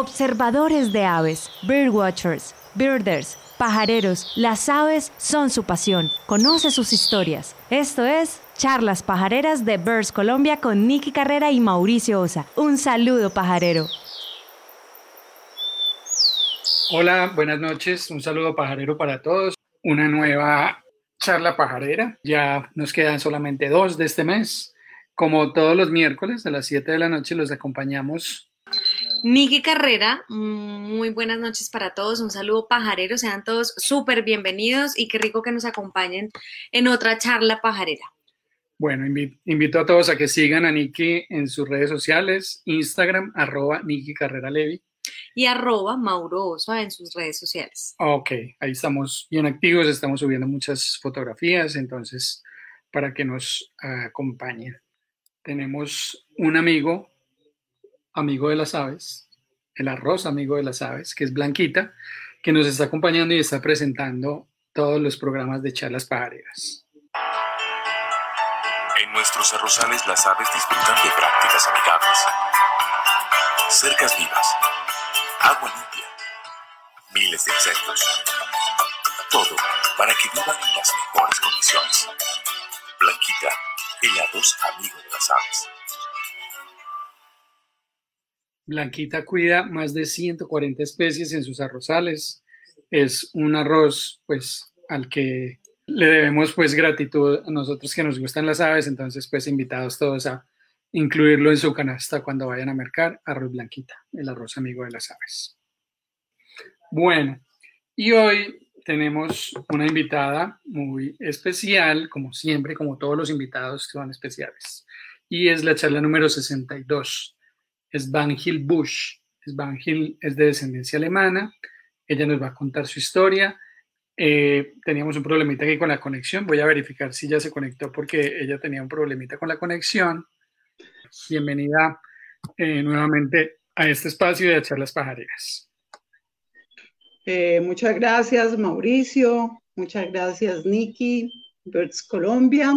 Observadores de aves, birdwatchers, birders, pajareros, las aves son su pasión. Conoce sus historias. Esto es Charlas Pajareras de Birds Colombia con Nicky Carrera y Mauricio Osa. Un saludo pajarero. Hola, buenas noches. Un saludo pajarero para todos. Una nueva charla pajarera. Ya nos quedan solamente dos de este mes. Como todos los miércoles a las 7 de la noche los acompañamos Niki Carrera, muy buenas noches para todos, un saludo pajarero, sean todos súper bienvenidos y qué rico que nos acompañen en otra charla pajarera. Bueno, invito a todos a que sigan a Niki en sus redes sociales, Instagram, arroba Niki Carrera Levi. Y arroba Mauro en sus redes sociales. Ok, ahí estamos bien activos, estamos subiendo muchas fotografías, entonces para que nos acompañen. Tenemos un amigo amigo de las aves, el arroz amigo de las aves, que es Blanquita, que nos está acompañando y está presentando todos los programas de charlas pajareras. En nuestros arrozales las aves disfrutan de prácticas amigables. Cercas vivas, agua limpia, miles de insectos. Todo para que vivan en las mejores condiciones. Blanquita, el arroz amigo de las aves. Blanquita cuida más de 140 especies en sus arrozales. Es un arroz, pues, al que le debemos, pues, gratitud a nosotros que nos gustan las aves. Entonces, pues, invitados todos a incluirlo en su canasta cuando vayan a mercar arroz Blanquita, el arroz amigo de las aves. Bueno, y hoy tenemos una invitada muy especial, como siempre, como todos los invitados son especiales. Y es la charla número 62 es Van Hill Bush. Es Van Hill es de descendencia alemana. Ella nos va a contar su historia. Eh, teníamos un problemita aquí con la conexión. Voy a verificar si ya se conectó porque ella tenía un problemita con la conexión. Bienvenida eh, nuevamente a este espacio de charlas pajareras. Eh, muchas gracias, Mauricio. Muchas gracias, Nikki, Birds Colombia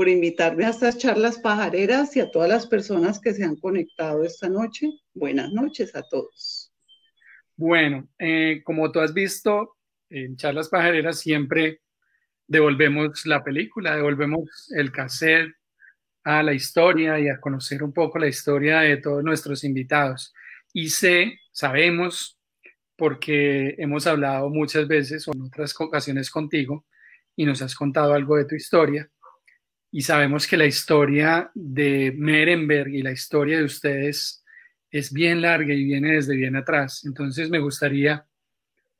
por invitarme a estas charlas pajareras y a todas las personas que se han conectado esta noche. Buenas noches a todos. Bueno, eh, como tú has visto, en charlas pajareras siempre devolvemos la película, devolvemos el cassette a la historia y a conocer un poco la historia de todos nuestros invitados. Y sé, sabemos, porque hemos hablado muchas veces o en otras ocasiones contigo y nos has contado algo de tu historia, y sabemos que la historia de Merenberg y la historia de ustedes es bien larga y viene desde bien atrás. Entonces me gustaría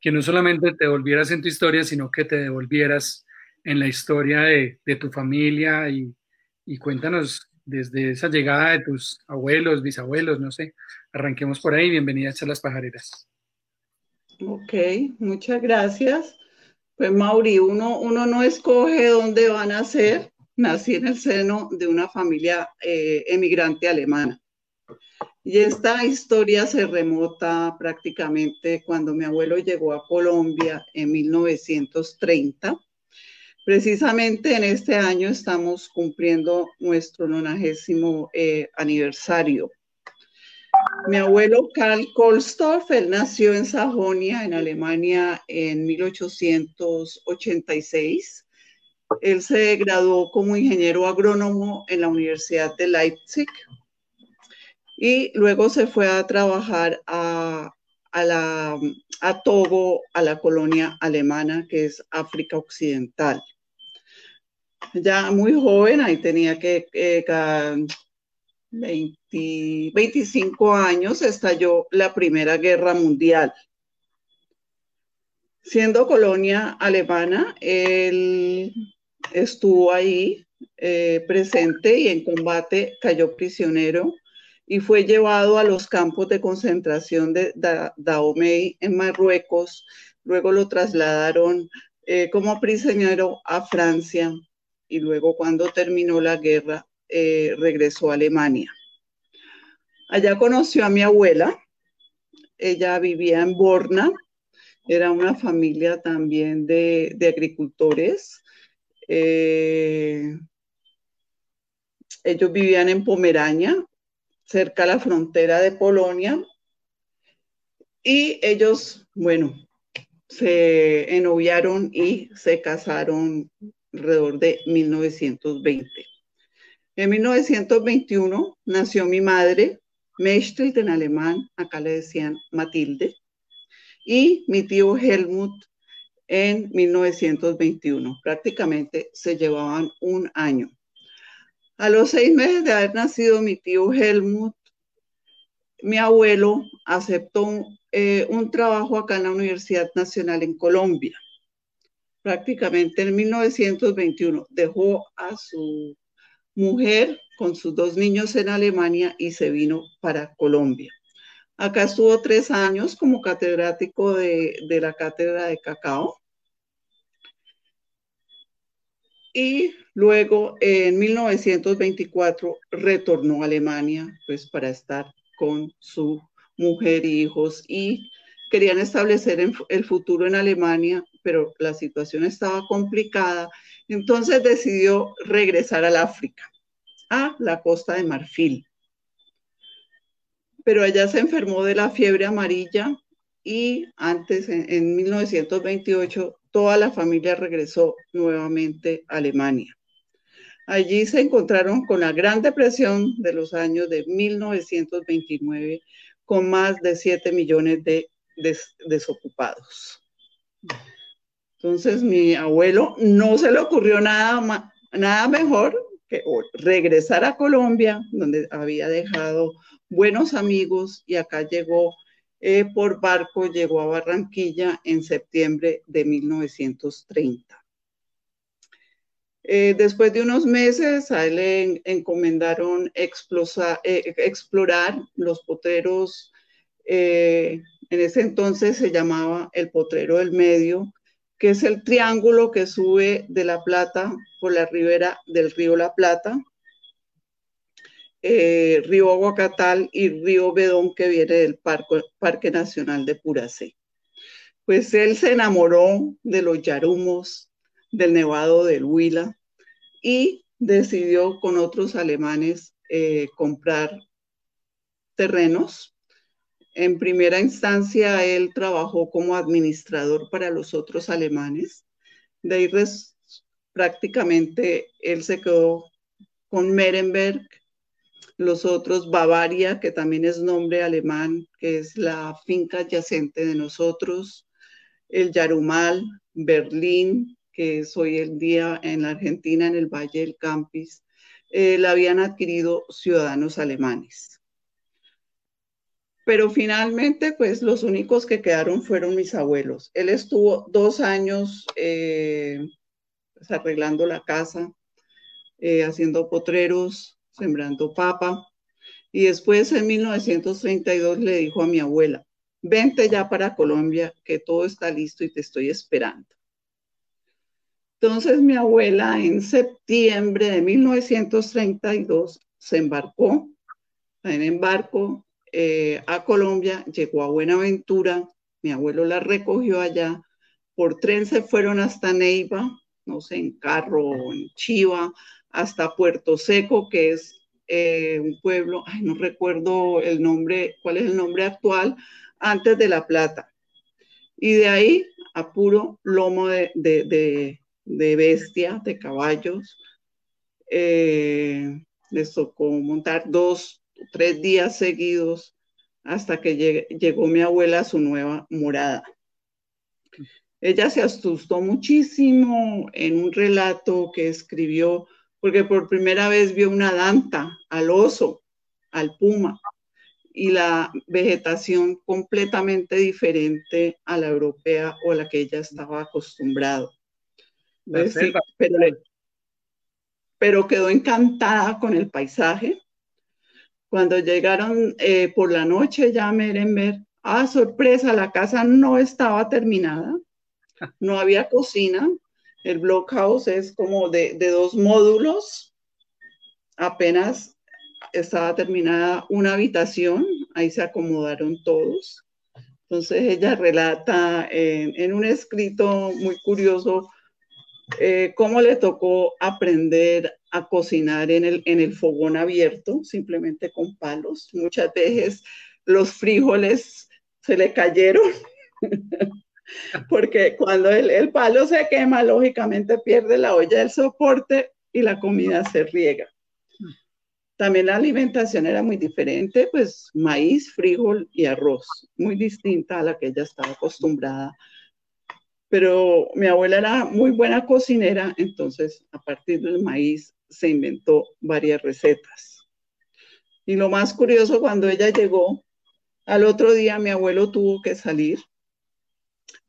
que no solamente te devolvieras en tu historia, sino que te devolvieras en la historia de, tu familia y, y, cuéntanos desde esa llegada de tus abuelos, bisabuelos, no sé. Arranquemos por ahí. Bienvenidas a las pajareras. Ok, muchas gracias. Pues Mauri, uno, uno no escoge dónde van a ser, nací en el seno de una familia eh, emigrante alemana. Y esta historia se remota prácticamente cuando mi abuelo llegó a Colombia en 1930. Precisamente en este año estamos cumpliendo nuestro nonagésimo eh, aniversario. Mi abuelo Karl Kohlstorff, él nació en Sajonia, en Alemania, en 1886 él se graduó como ingeniero agrónomo en la Universidad de Leipzig y luego se fue a trabajar a, la, a Togo, a la colonia alemana que es África Occidental. Ya muy joven, ahí tenía que 25 años, estalló la Primera Guerra Mundial. Siendo colonia alemana, él estuvo ahí eh, presente y en combate cayó prisionero y fue llevado a los campos de concentración de Dahomey en Marruecos. Luego lo trasladaron eh, como prisionero a Francia y luego cuando terminó la guerra eh, regresó a Alemania. Allá conoció a mi abuela. Ella vivía en Borna. Era una familia también de, de agricultores eh, ellos vivían en Pomerania, cerca a la frontera de Polonia, y ellos, bueno, se enoviaron y se casaron alrededor de 1920. En 1921 nació mi madre, Mechthild en alemán, acá le decían Matilde, y mi tío Helmut en 1921. Prácticamente se llevaban un año. A los seis meses de haber nacido mi tío Helmut, mi abuelo aceptó eh, un trabajo acá en la Universidad Nacional en Colombia. Prácticamente en 1921 dejó a su mujer con sus dos niños en Alemania y se vino para Colombia. Acá estuvo tres años como catedrático de, de la cátedra de cacao. Y luego en 1924 retornó a Alemania pues para estar con su mujer y hijos y querían establecer el futuro en Alemania, pero la situación estaba complicada. Entonces decidió regresar al África, a la costa de Marfil. Pero allá se enfermó de la fiebre amarilla y antes, en, en 1928, toda la familia regresó nuevamente a Alemania. Allí se encontraron con la Gran Depresión de los años de 1929, con más de 7 millones de desocupados. Entonces, mi abuelo no se le ocurrió nada, nada mejor que regresar a Colombia, donde había dejado buenos amigos, y acá llegó eh, por barco, llegó a Barranquilla en septiembre de 1930. Eh, después de unos meses, a él le encomendaron eh, explorar los potreros. En ese entonces se llamaba el potrero del medio, que es el triángulo que sube de La Plata por la ribera del río La Plata, río Aguacatal y río Bedón que viene del Parque Nacional de Puracé. Pues él se enamoró de los yarumos, del Nevado del Huila y decidió con otros alemanes eh, comprar terrenos. En primera instancia, él trabajó como administrador para los otros alemanes. De ahí prácticamente él se quedó con Merenberg, los otros Bavaria, que también es nombre alemán, que es la finca adyacente de nosotros, el Yarumal, Berlín, que es hoy el día en la Argentina, en el Valle del Campis, eh, la habían adquirido ciudadanos alemanes. Pero finalmente, pues los únicos que quedaron fueron mis abuelos. Él estuvo dos años eh, pues, arreglando la casa, eh, haciendo potreros, sembrando papa. Y después, en 1932, le dijo a mi abuela, vente ya para Colombia, que todo está listo y te estoy esperando. Entonces mi abuela en septiembre de 1932 se embarcó en embarco eh, a Colombia, llegó a Buenaventura, mi abuelo la recogió allá, por tren se fueron hasta Neiva, no sé, en carro, en Chiva, hasta Puerto Seco, que es eh, un pueblo, no recuerdo el nombre, cuál es el nombre actual, antes de La Plata. Y de ahí a puro lomo de, de bestia, de caballos. Eh, les tocó montar dos tres días seguidos hasta que llegó mi abuela a su nueva morada. Ella se asustó muchísimo en un relato que escribió porque por primera vez vio una danta, al oso, al puma, y la vegetación completamente diferente a la europea o a la que ella estaba acostumbrado. Pero, quedó encantada con el paisaje. Cuando llegaron eh, por la noche ya a Merenberg, ah, sorpresa, la casa no estaba terminada, no había cocina, el blockhouse es como de, dos módulos, apenas estaba terminada una habitación, ahí se acomodaron todos. Entonces ella relata en, en un escrito muy curioso eh, cómo le tocó aprender a cocinar en el fogón abierto, simplemente con palos. Muchas veces los frijoles se le cayeron, porque cuando el, el, palo se quema, lógicamente pierde la olla del soporte y la comida se riega. También la alimentación era muy diferente, pues maíz, frijol y arroz, muy distinta a la que ella estaba acostumbrada. Pero mi abuela era muy buena cocinera, entonces a partir del maíz se inventó varias recetas. Y lo más curioso, cuando ella llegó, al otro día mi abuelo tuvo que salir,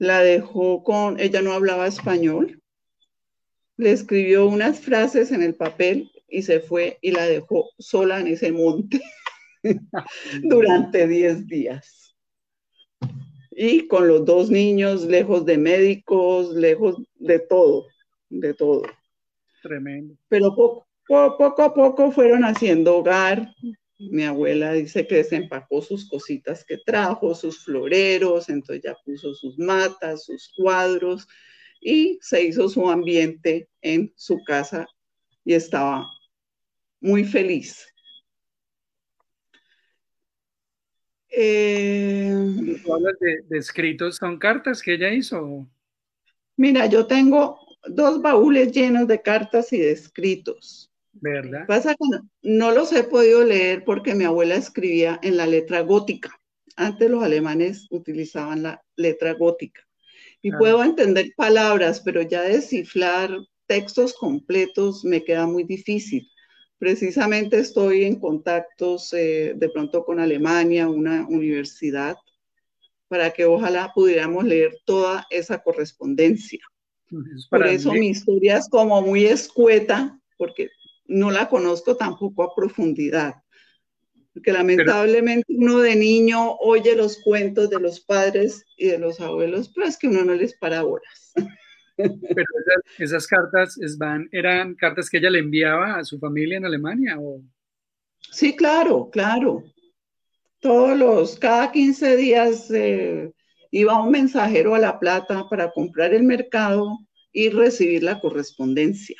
la dejó con, ella no hablaba español, le escribió unas frases en el papel y se fue y la dejó sola en ese monte durante 10 días. Y con los dos niños, lejos de médicos, lejos de todo, de todo. Tremendo. Pero poco, poco a poco fueron haciendo hogar. Mi abuela dice que desempacó sus cositas que trajo, sus floreros, entonces ya puso sus matas, sus cuadros y se hizo su ambiente en su casa y estaba muy feliz. Eh, de, escritos? ¿Son cartas que ella hizo? Mira, yo tengo dos baúles llenos de cartas y de escritos. ¿Verdad? Pasa que no, los he podido leer porque mi abuela escribía en la letra gótica. Antes los alemanes utilizaban la letra gótica. Y puedo entender palabras, pero ya descifrar textos completos me queda muy difícil. Precisamente estoy en contactos eh, de pronto con Alemania, una universidad, para que ojalá pudiéramos leer toda esa correspondencia. Por eso mi historia es como muy escueta, porque no la conozco tampoco a profundidad. Porque lamentablemente uno de niño oye los cuentos de los padres y de los abuelos, pero es que uno no les para horas. Pero esas, cartas van, eran cartas que ella le enviaba a su familia en Alemania o Sí, claro, claro. Todos los, cada 15 días eh, iba un mensajero a La Plata para comprar el mercado y recibir la correspondencia.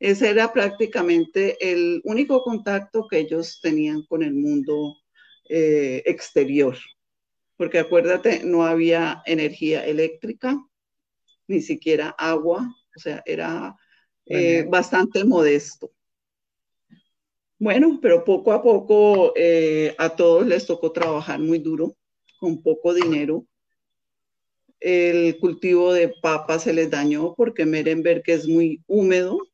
Ese era prácticamente el único contacto que ellos tenían con el mundo eh, exterior. Porque acuérdate, no había energía eléctrica, ni siquiera agua, o sea, era eh, bastante modesto. Bueno, pero poco a poco eh, a todos les tocó trabajar muy duro, con poco dinero. El cultivo de papas se les dañó porque Merenberg es muy húmedo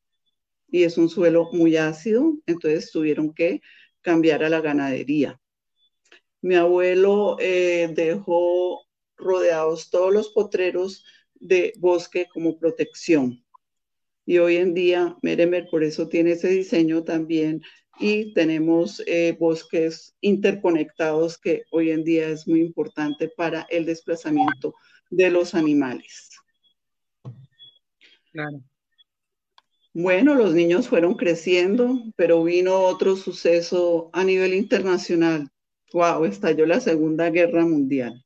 y es un suelo muy ácido, entonces tuvieron que cambiar a la ganadería. Mi abuelo eh, dejó rodeados todos los potreros de bosque como protección. Y hoy en día Meremer por eso tiene ese diseño también y tenemos eh, bosques interconectados que hoy en día es muy importante para el desplazamiento de los animales. Claro. Bueno, los niños fueron creciendo, pero vino otro suceso a nivel internacional. Wow, estalló la Segunda Guerra Mundial.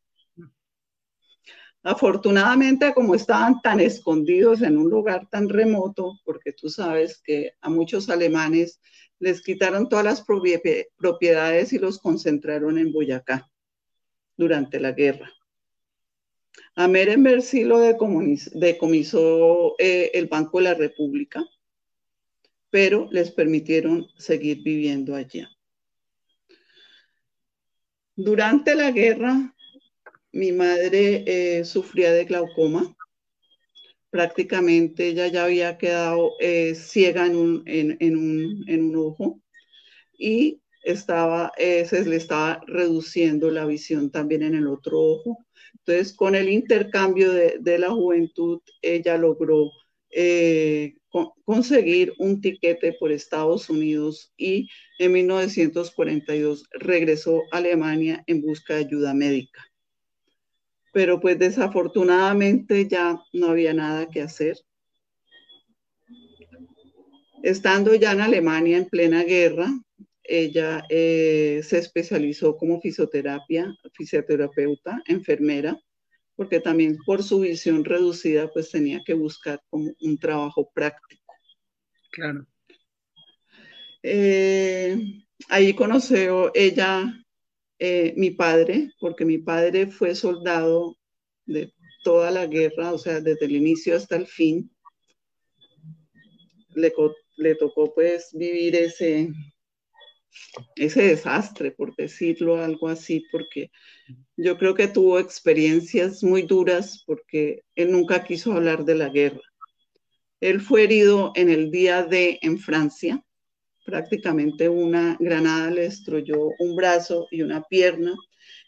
Afortunadamente, como estaban tan escondidos en un lugar tan remoto, porque tú sabes que a muchos alemanes les quitaron todas las propiedades y los concentraron en Boyacá durante la guerra. A Merenberg sí lo decomisó eh, el Banco de la República, pero les permitieron seguir viviendo allá. Durante la guerra, mi madre eh, sufría de glaucoma. Prácticamente ella ya había quedado eh, ciega en un, en, un, en un, ojo y estaba, eh, se le estaba reduciendo la visión también en el otro ojo. Entonces, con el intercambio de, de la juventud, ella logró conseguir un tiquete por Estados Unidos y en 1942 regresó a Alemania en busca de ayuda médica pero pues desafortunadamente ya no había nada que hacer. Estando ya en Alemania en plena guerra, ella eh, se especializó como fisioterapia, fisioterapeuta, enfermera, porque también por su visión reducida, pues tenía que buscar como un trabajo práctico. Claro. Eh, ahí conoció ella eh, mi padre, porque mi padre fue soldado de toda la guerra, o sea, desde el inicio hasta el fin. Le, le tocó pues vivir ese, ese desastre, por decirlo algo así, porque yo creo que tuvo experiencias muy duras porque él nunca quiso hablar de la guerra. Él fue herido en el día de en Francia, prácticamente una granada le destruyó un brazo y una pierna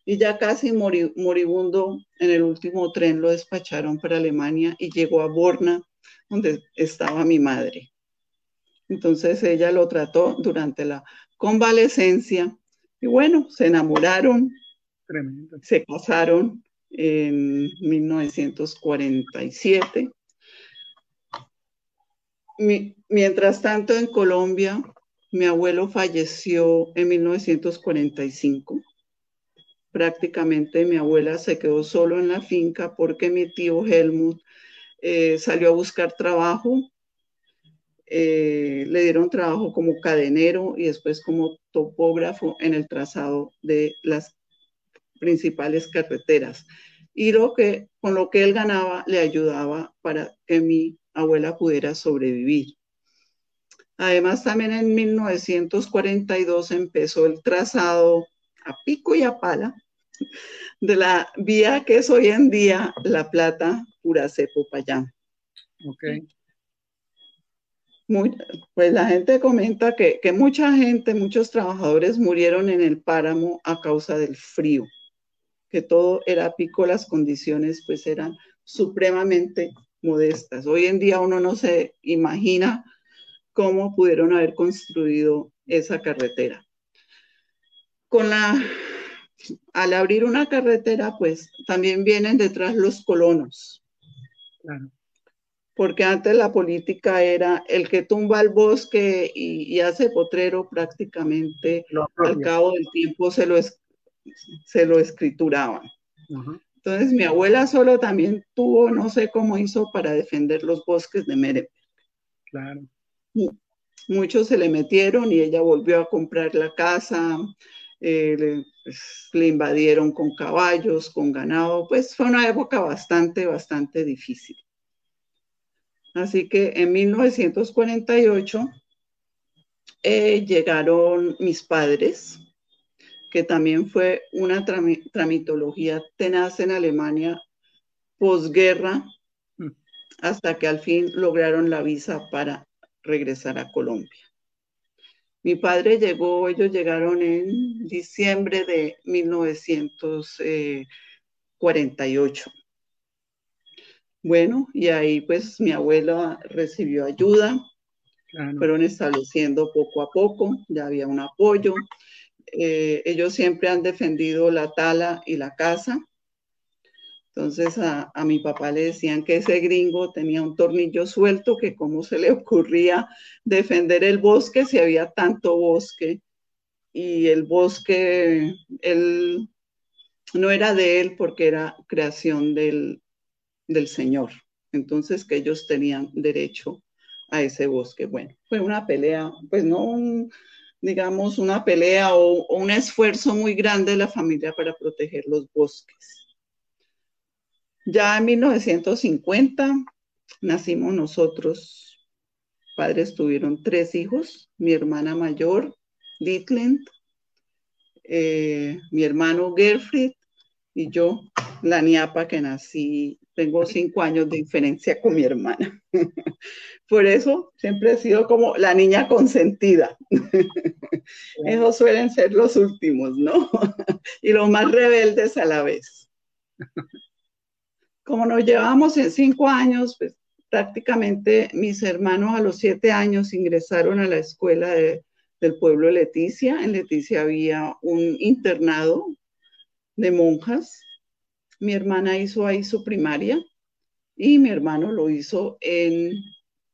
y ya casi moribundo en el último tren lo despacharon para Alemania y llegó a Borna, donde estaba mi madre. Entonces ella lo trató durante la convalecencia y bueno, se enamoraron, se casaron en 1947. mientras tanto, en Colombia, mi abuelo falleció en 1945. Prácticamente mi abuela se quedó solo en la finca porque mi tío Helmut eh, salió a buscar trabajo. Eh, le dieron trabajo como cadenero y después como topógrafo en el trazado de las principales carreteras. Y lo que, con lo que él ganaba le ayudaba para que mi abuela pudiera sobrevivir. Además, también en 1942 empezó el trazado a pico y a pala de la vía que es hoy en día La Plata, Puracé, Popayán. Ok. pues la gente comenta que, que, mucha gente, muchos trabajadores murieron en el páramo a causa del frío, que todo era pico, las condiciones pues eran supremamente modestas. Hoy en día uno no se imagina cómo pudieron haber construido esa carretera. Con la, al abrir una carretera, pues también vienen detrás los colonos. Porque antes la política era el que tumba el bosque y, hace potrero prácticamente al cabo del tiempo se lo, se lo escrituraban. Entonces mi abuela solo también tuvo, no sé cómo hizo para defender los bosques de Merepe. Claro muchos se le metieron y ella volvió a comprar la casa, eh, pues, le, invadieron con caballos, con ganado, pues fue una época bastante, bastante difícil. Así que en 1948 eh, llegaron mis padres, que también fue una tramitología tenaz en Alemania posguerra, mm. hasta que al fin lograron la visa para regresar a Colombia. Mi padre llegó, ellos llegaron en diciembre de 1948. Bueno, y ahí pues mi abuela recibió ayuda, fueron estableciendo poco a poco, ya había un apoyo. Eh, ellos siempre han defendido la tala y la casa, entonces a, mi papá le decían que ese gringo tenía un tornillo suelto, que cómo se le ocurría defender el bosque si había tanto bosque. Y el bosque, él no era de él porque era creación del, Señor. Entonces que ellos tenían derecho a ese bosque. Bueno, fue una pelea, pues no digamos, una pelea o un esfuerzo muy grande de la familia para proteger los bosques. Ya en 1950 nacimos nosotros. Padres tuvieron tres hijos, mi hermana mayor, Dietland, eh, mi hermano Gerfried y yo, la niapa que nací, tengo cinco años de diferencia con mi hermana. Por eso siempre he sido como la niña consentida. Esos suelen ser los últimos, ¿no? y los más rebeldes a la vez como nos llevamos en cinco años, pues prácticamente mis hermanos a los siete años ingresaron a la escuela del pueblo de Leticia. En Leticia había un internado de monjas. Mi hermana hizo ahí su primaria y mi hermano lo hizo en,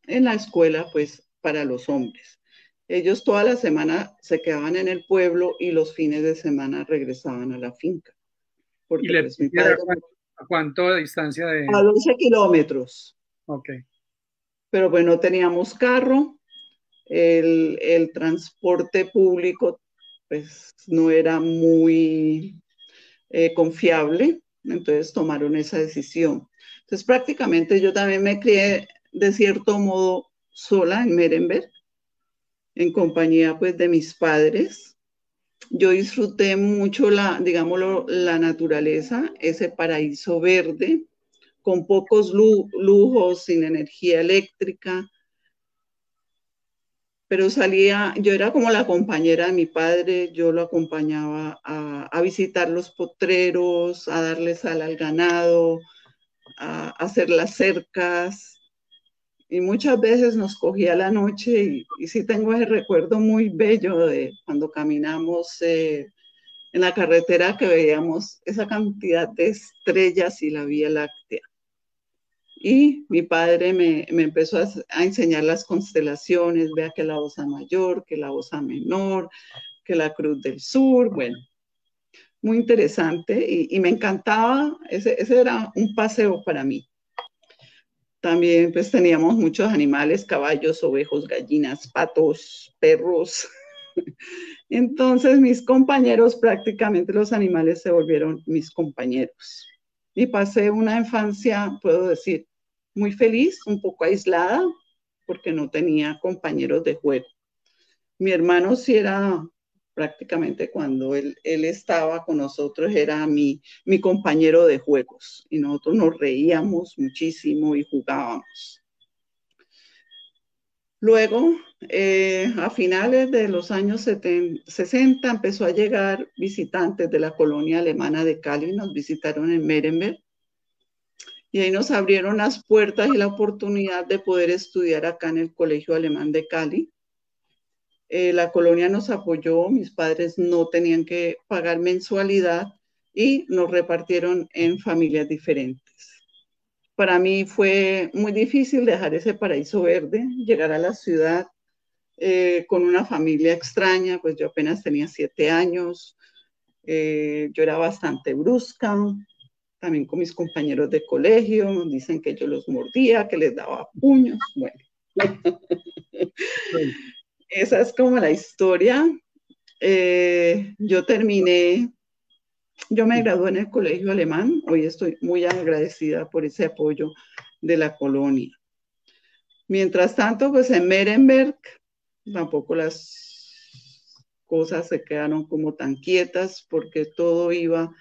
en la escuela, pues, para los hombres. Ellos toda la semana se quedaban en el pueblo y los fines de semana regresaban a la finca. Porque ¿Y pues, mi padre, ¿A cuánto de distancia de...? A 12 kilómetros. Ok. Pero pues no teníamos carro, el, transporte público pues no era muy eh, confiable, entonces tomaron esa decisión. Entonces prácticamente yo también me crié de cierto modo sola en Merenberg, en compañía pues de mis padres. Yo disfruté mucho la, digámoslo, la naturaleza, ese paraíso verde, con pocos lujos, sin energía eléctrica, pero salía, yo era como la compañera de mi padre, yo lo acompañaba a, visitar los potreros, a darle sal al ganado, a, hacer las cercas, y muchas veces nos cogía la noche y, sí tengo ese recuerdo muy bello de cuando caminamos eh, en la carretera que veíamos esa cantidad de estrellas y la Vía Láctea. Y mi padre me, empezó a, enseñar las constelaciones, vea que la osa mayor, que la osa menor, que la cruz del sur, bueno, muy interesante y, me encantaba, ese, era un paseo para mí. También pues teníamos muchos animales, caballos, ovejos, gallinas, patos, perros. Entonces mis compañeros, prácticamente los animales se volvieron mis compañeros y pasé una infancia, puedo decir, muy feliz, un poco aislada, porque no tenía compañeros de juego. Mi hermano sí era prácticamente cuando él, él estaba con nosotros, era mi, mi compañero de juegos y nosotros nos reíamos muchísimo y jugábamos. Luego, eh, a finales de los años 60, empezó a llegar visitantes de la colonia alemana de Cali, nos visitaron en Merenberg y ahí nos abrieron las puertas y la oportunidad de poder estudiar acá en el Colegio Alemán de Cali. Eh, la colonia nos apoyó, mis padres no tenían que pagar mensualidad y nos repartieron en familias diferentes. Para mí fue muy difícil dejar ese paraíso verde, llegar a la ciudad eh, con una familia extraña, pues yo apenas tenía siete años, eh, yo era bastante brusca, también con mis compañeros de colegio, dicen que yo los mordía, que les daba puños, bueno. Esa es como la historia. Eh, yo terminé yo me gradué en el colegio alemán, hoy estoy muy agradecida por ese apoyo de la colonia. Mientras tanto, pues en Merenberg tampoco las cosas se quedaron como tan quietas porque todo iba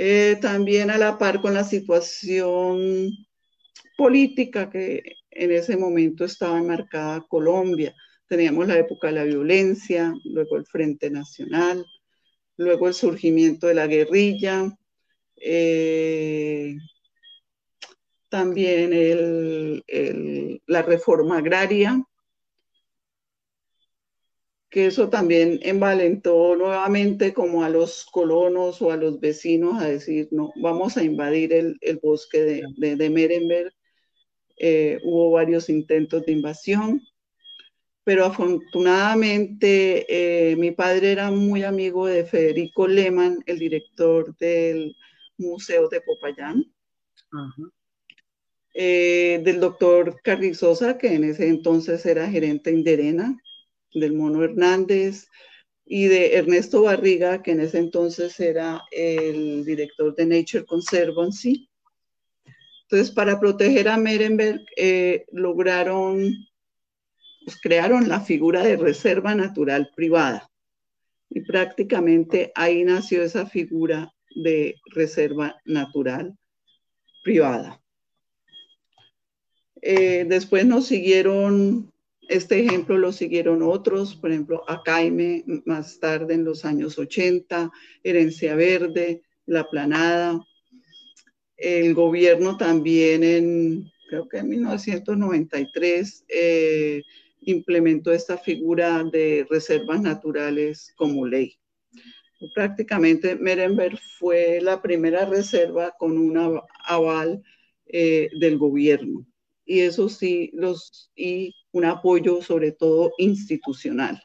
eh, también a la par con la situación política que en ese momento estaba enmarcada Colombia. Teníamos la época de la violencia, luego el Frente Nacional, luego el surgimiento de la guerrilla, eh, también la reforma agraria, que eso también envalentó nuevamente como a los colonos o a los vecinos a decir, no, vamos a invadir el, bosque de, de, Merenberg. Eh, hubo varios intentos de invasión pero afortunadamente eh, mi padre era muy amigo de Federico Lehmann, el director del Museo de Popayán, eh, del doctor Carrizosa, que en ese entonces era gerente Inderena, del Mono Hernández, y de Ernesto Barriga, que en ese entonces era el director de Nature Conservancy. Entonces, para proteger a Merenberg, eh, lograron pues, crearon la figura de reserva natural privada. Y prácticamente ahí nació esa figura de reserva natural privada. Eh, después nos siguieron, este ejemplo lo siguieron otros, por ejemplo, Acaime más tarde en los años 80, Herencia Verde, La Planada. El gobierno también en, creo que en 1993, eh, implementó esta figura de reservas naturales como ley. Prácticamente Merenberg fue la primera reserva con un aval eh, del gobierno y eso sí, los, y un apoyo sobre todo institucional.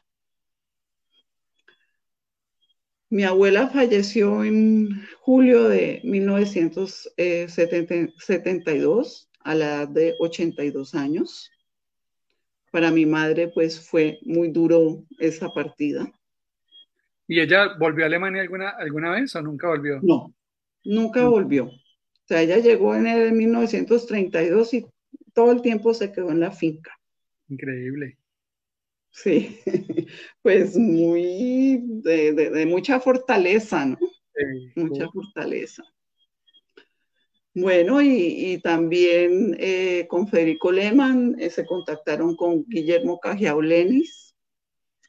Mi abuela falleció en julio de 1972 a la edad de 82 años. Para mi madre, pues fue muy duro esa partida. ¿Y ella volvió a Alemania alguna, alguna vez o nunca volvió? No, nunca volvió. O sea, ella llegó en el 1932 y todo el tiempo se quedó en la finca. Increíble. Sí, pues muy de, mucha fortaleza, ¿no? mucha fortaleza. Bueno, y, también eh, con Federico Lehmann eh, se contactaron con Guillermo Cajiaulenis,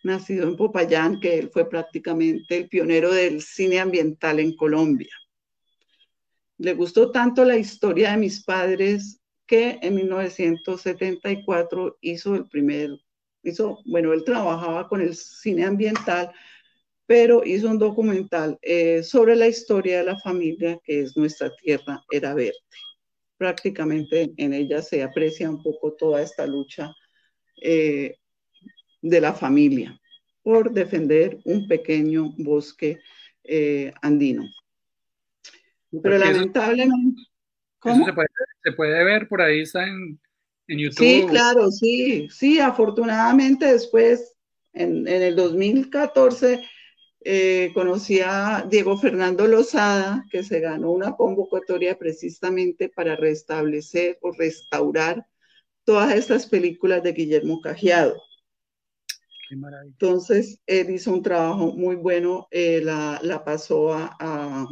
nacido en Popayán, que él fue prácticamente el pionero del cine ambiental en Colombia. Le gustó tanto la historia de mis padres que en 1974 hizo el primer, hizo, bueno, él trabajaba con el cine ambiental, pero hizo un documental eh, sobre la historia de la familia que es Nuestra Tierra era verde. Prácticamente en ella se aprecia un poco toda esta lucha eh, de la familia por defender un pequeño bosque eh, andino. Pero lamentablemente... ¿cómo? se, puede, ver por ahí, está en, YouTube. Sí, claro, sí, sí, afortunadamente después, en, en el 2014, eh, conocí a Diego Fernando Lozada, que se ganó una convocatoria precisamente para restablecer o restaurar todas estas películas de Guillermo Cajiado. Qué maravilla. Entonces, él hizo un trabajo muy bueno, eh, la, la, pasó a, a,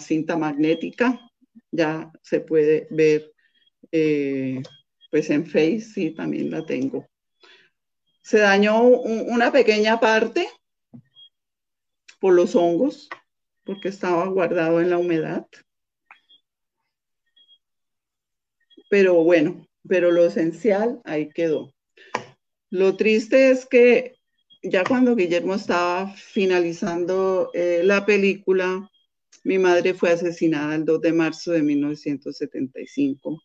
cinta magnética, ya se puede ver eh, pues en Face, sí, también la tengo se dañó una pequeña parte por los hongos, porque estaba guardado en la humedad. Pero bueno, pero lo esencial ahí quedó. Lo triste es que ya cuando Guillermo estaba finalizando eh, la película, mi madre fue asesinada el 2 de marzo de 1975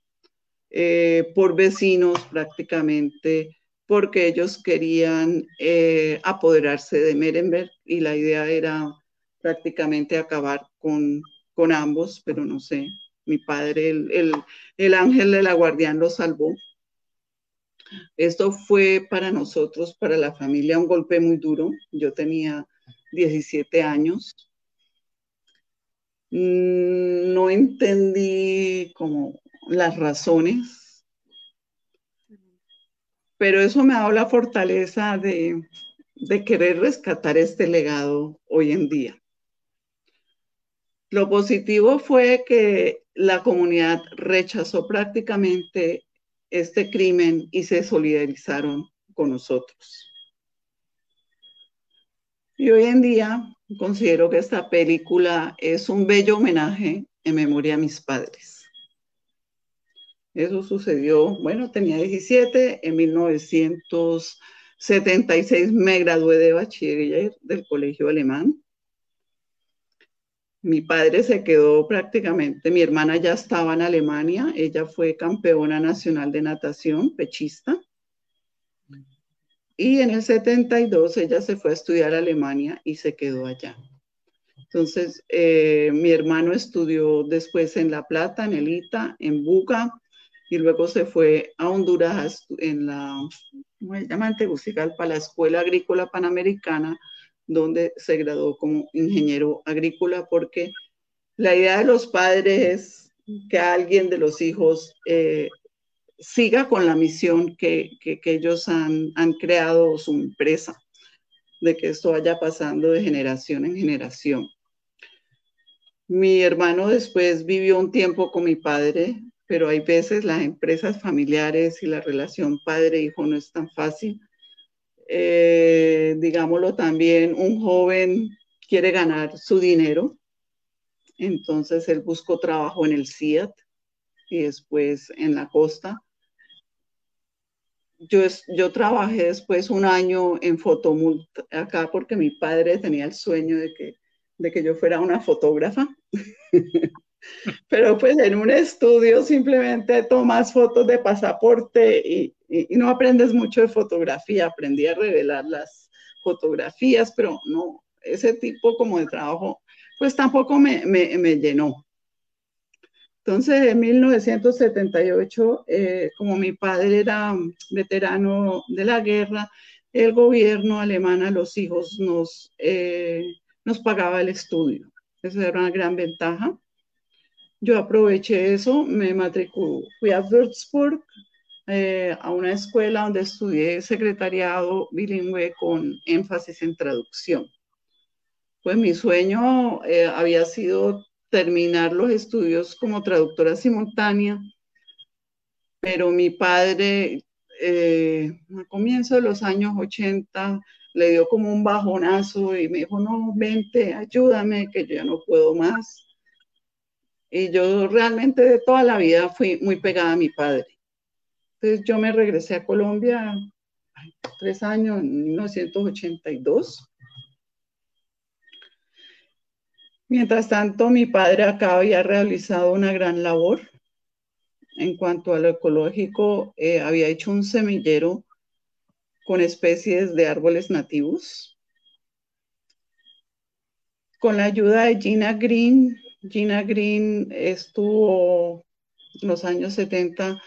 eh, por vecinos prácticamente porque ellos querían eh, apoderarse de Merenberg y la idea era prácticamente acabar con, con ambos, pero no sé, mi padre, el, el, ángel de la guardián lo salvó. Esto fue para nosotros, para la familia, un golpe muy duro. Yo tenía 17 años. Mm, no entendí como las razones pero eso me ha dado la fortaleza de, querer rescatar este legado hoy en día. Lo positivo fue que la comunidad rechazó prácticamente este crimen y se solidarizaron con nosotros. Y hoy en día considero que esta película es un bello homenaje en memoria a mis padres. Eso sucedió, bueno, tenía 17, en 1976 me gradué de bachiller del colegio alemán. Mi padre se quedó prácticamente, mi hermana ya estaba en Alemania, ella fue campeona nacional de natación, pechista. Y en el 72 ella se fue a estudiar a Alemania y se quedó allá. Entonces, eh, mi hermano estudió después en La Plata, en el ITA, en Buga, y luego se fue a Honduras en la, ¿cómo se llama? para la Escuela Agrícola Panamericana, donde se graduó como ingeniero agrícola, porque la idea de los padres es que alguien de los hijos eh, siga con la misión que, ellos han, han, creado su empresa, de que esto vaya pasando de generación en generación. Mi hermano después vivió un tiempo con mi padre pero hay veces las empresas familiares y la relación padre-hijo no es tan fácil. Eh, digámoslo también, un joven quiere ganar su dinero, entonces él buscó trabajo en el CIAT y después en la costa. Yo, yo trabajé después un año en Fotomult acá porque mi padre tenía el sueño de que, de que yo fuera una fotógrafa. Pero pues en un estudio simplemente tomas fotos de pasaporte y, no aprendes mucho de fotografía. Aprendí a revelar las fotografías, pero no, ese tipo como de trabajo pues tampoco me, llenó. Entonces, en 1978, eh, como mi padre era veterano de la guerra, el gobierno alemán a los hijos nos, eh, nos pagaba el estudio. Esa era una gran ventaja. Yo aproveché eso, me matriculé, fui a Würzburg, eh, a una escuela donde estudié secretariado bilingüe con énfasis en traducción. Pues mi sueño había sido terminar los estudios como traductora simultánea, pero mi padre eh, a comienzo de los años 80 le dio como un bajonazo y me dijo, no, vente, ayúdame, que yo ya no puedo más. Y yo realmente de toda la vida fui muy pegada a mi padre. Entonces yo me regresé a Colombia tres años, en 1982. Mientras tanto, mi padre acá había realizado una gran labor en cuanto a lo ecológico. Eh, había hecho un semillero con especies de árboles nativos. Con la ayuda de Gina Green, Gina Green estuvo en los años 70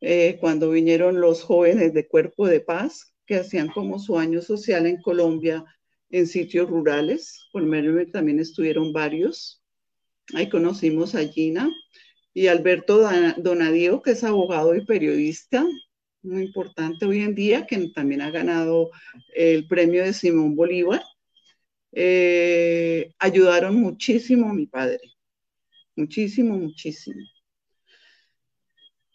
eh, cuando vinieron los jóvenes de Cuerpo de Paz, que hacían como su año social en Colombia en sitios rurales. Por medio también estuvieron varios. Ahí conocimos a Gina y Alberto Donadío, que es abogado y periodista, muy importante hoy en día, que también ha ganado el premio de Simón Bolívar. Eh, ayudaron muchísimo a mi padre, muchísimo, muchísimo.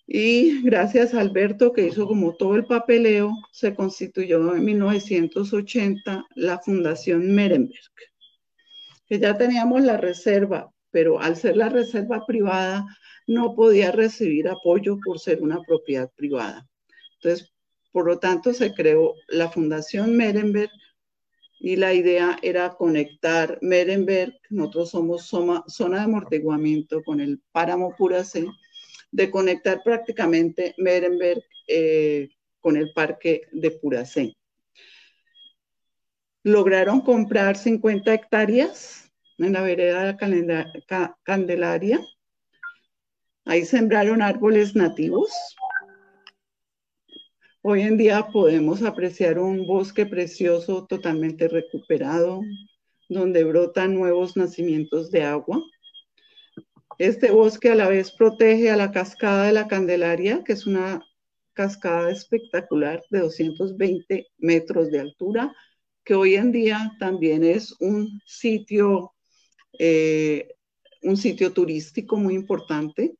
Y gracias a Alberto, que hizo como todo el papeleo, se constituyó en 1980 la Fundación Merenberg, que ya teníamos la reserva, pero al ser la reserva privada no podía recibir apoyo por ser una propiedad privada. Entonces, por lo tanto, se creó la Fundación Merenberg y la idea era conectar Merenberg, nosotros somos zona de amortiguamiento con el páramo Puracé, de conectar prácticamente Merenberg eh, con el parque de Puracé. Lograron comprar 50 hectáreas en la vereda de la Candelaria. Ahí sembraron árboles nativos. Hoy en día podemos apreciar un bosque precioso totalmente recuperado, donde brotan nuevos nacimientos de agua. Este bosque a la vez protege a la cascada de la Candelaria, que es una cascada espectacular de 220 metros de altura, que hoy en día también es un sitio, eh, un sitio turístico muy importante.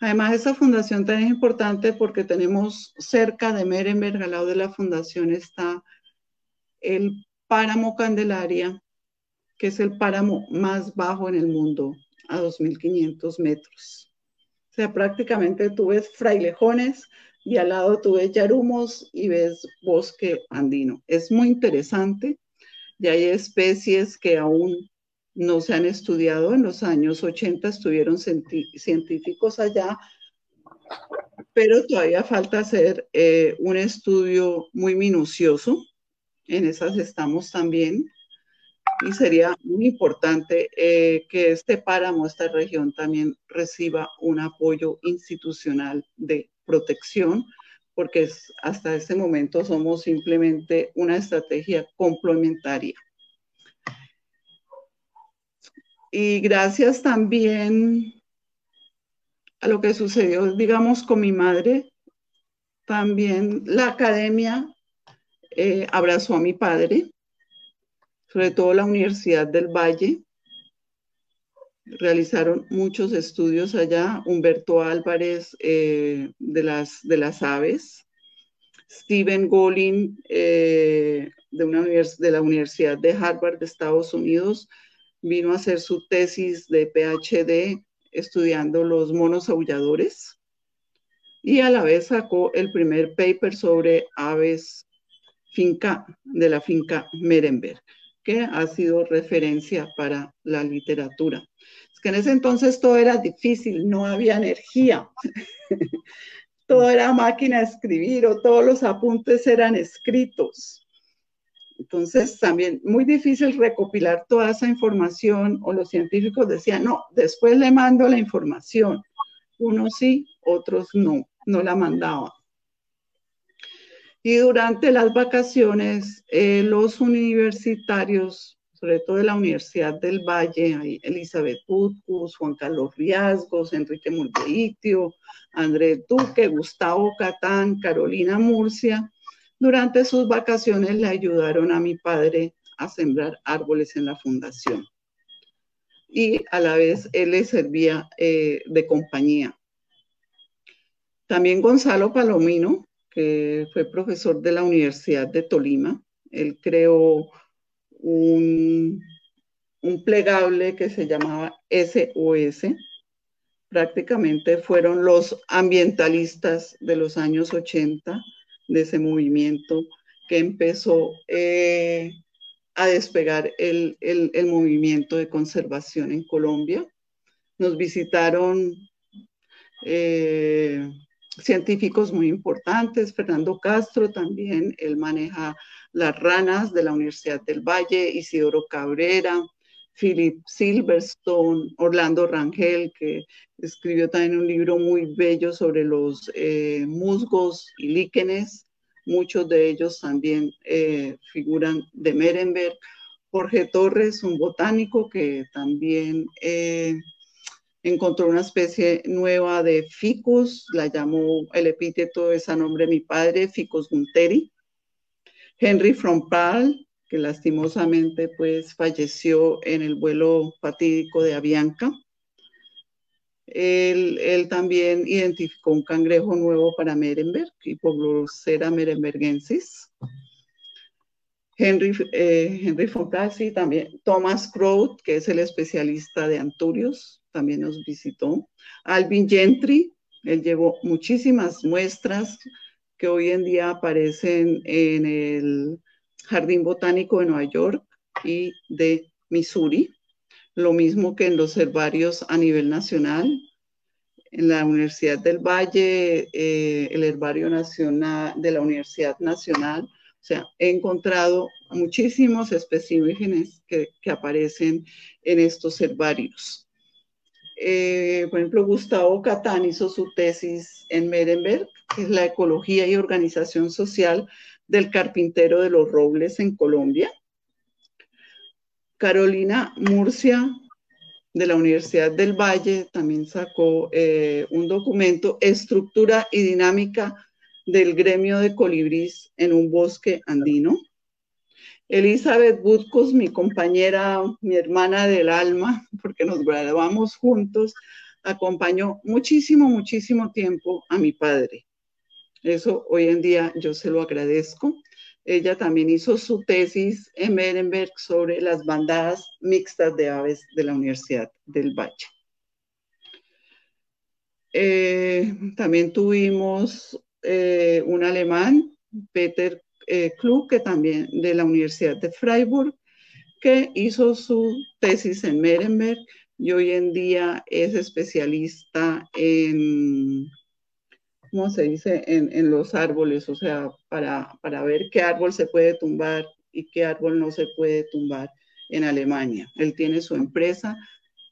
Además, esa fundación también es importante porque tenemos cerca de Merenberg, al lado de la fundación, está el páramo Candelaria, que es el páramo más bajo en el mundo a 2.500 metros. O sea, prácticamente tú ves frailejones y al lado tú ves yarumos y ves bosque andino. Es muy interesante y hay especies que aún no se han estudiado. En los años 80 estuvieron científicos allá, pero todavía falta hacer eh, un estudio muy minucioso. En esas estamos también y sería muy importante eh, que este páramo, esta región también reciba un apoyo institucional de protección, porque hasta este momento somos simplemente una estrategia complementaria. Y gracias también a lo que sucedió, digamos, con mi madre, también la academia eh, abrazó a mi padre sobre todo la Universidad del Valle. Realizaron muchos estudios allá. Humberto Álvarez eh, de, las, de las aves, Stephen Golin eh, de, una de la Universidad de Harvard de Estados Unidos vino a hacer su tesis de PhD estudiando los monos aulladores y a la vez sacó el primer paper sobre aves finca de la finca Merenberg que ha sido referencia para la literatura. Es que en ese entonces todo era difícil, no había energía, todo era máquina de escribir o todos los apuntes eran escritos. Entonces también muy difícil recopilar toda esa información o los científicos decían, no, después le mando la información. Unos sí, otros no, no la mandaban. Y durante las vacaciones, eh, los universitarios, sobre todo de la Universidad del Valle, Elizabeth Putcus, Juan Carlos Riasgos, Enrique Muldeitio, Andrés Duque, Gustavo Catán, Carolina Murcia, durante sus vacaciones le ayudaron a mi padre a sembrar árboles en la fundación. Y a la vez él le servía eh, de compañía. También Gonzalo Palomino, que fue profesor de la Universidad de Tolima, él creó un, un plegable que se llamaba SOS. Prácticamente fueron los ambientalistas de los años 80 de ese movimiento que empezó eh, a despegar el, movimiento de conservación en Colombia. Nos visitaron eh, científicos muy importantes, Fernando Castro también, él maneja las ranas de la Universidad del Valle, Isidoro Cabrera, Philip Silverstone, Orlando Rangel, que escribió también un libro muy bello sobre los eh, musgos y líquenes. Muchos de ellos también eh, figuran de Merenberg. Jorge Torres, un botánico que también eh, encontró una especie nueva de ficus, la llamó el epíteto es a nombre de mi padre, Ficus gunteri. Henry Frompal, que lastimosamente pues falleció en el vuelo fatídico de Avianca. Él, también identificó un cangrejo nuevo para Merenberg, Hipoglosera merenbergensis. Henry, eh, Henry también. Thomas Crow, que es el especialista de anturios, también nos visitó. Alvin Gentry, él llevó muchísimas muestras que hoy en día aparecen en el Jardín Botánico de Nueva York y de Missouri, lo mismo que en los herbarios a nivel nacional. En la Universidad del Valle, eh, el Herbario Nacional de la Universidad Nacional, o sea, he encontrado muchísimos especímenes que, aparecen en estos herbarios. Eh, por ejemplo, Gustavo Catán hizo su tesis en Merenberg, que es la ecología y organización social del Carpintero de los Robles en Colombia. Carolina Murcia de la Universidad del Valle también sacó eh, un documento, Estructura y Dinámica del Gremio de Colibrís en un bosque andino. Elizabeth Butkus, mi compañera, mi hermana del alma, porque nos graduamos juntos, acompañó muchísimo, muchísimo tiempo a mi padre. Eso hoy en día yo se lo agradezco. Ella también hizo su tesis en Merenberg sobre las bandadas mixtas de aves de la Universidad del Valle. Eh, también tuvimos eh, un alemán, Peter eh, que también de la Universidad de Freiburg, que hizo su tesis en Merenberg y hoy en día es especialista en ¿cómo se dice?, en, los árboles, o sea, para, para ver qué árbol se puede tumbar y qué árbol no se puede tumbar en Alemania. Él tiene su empresa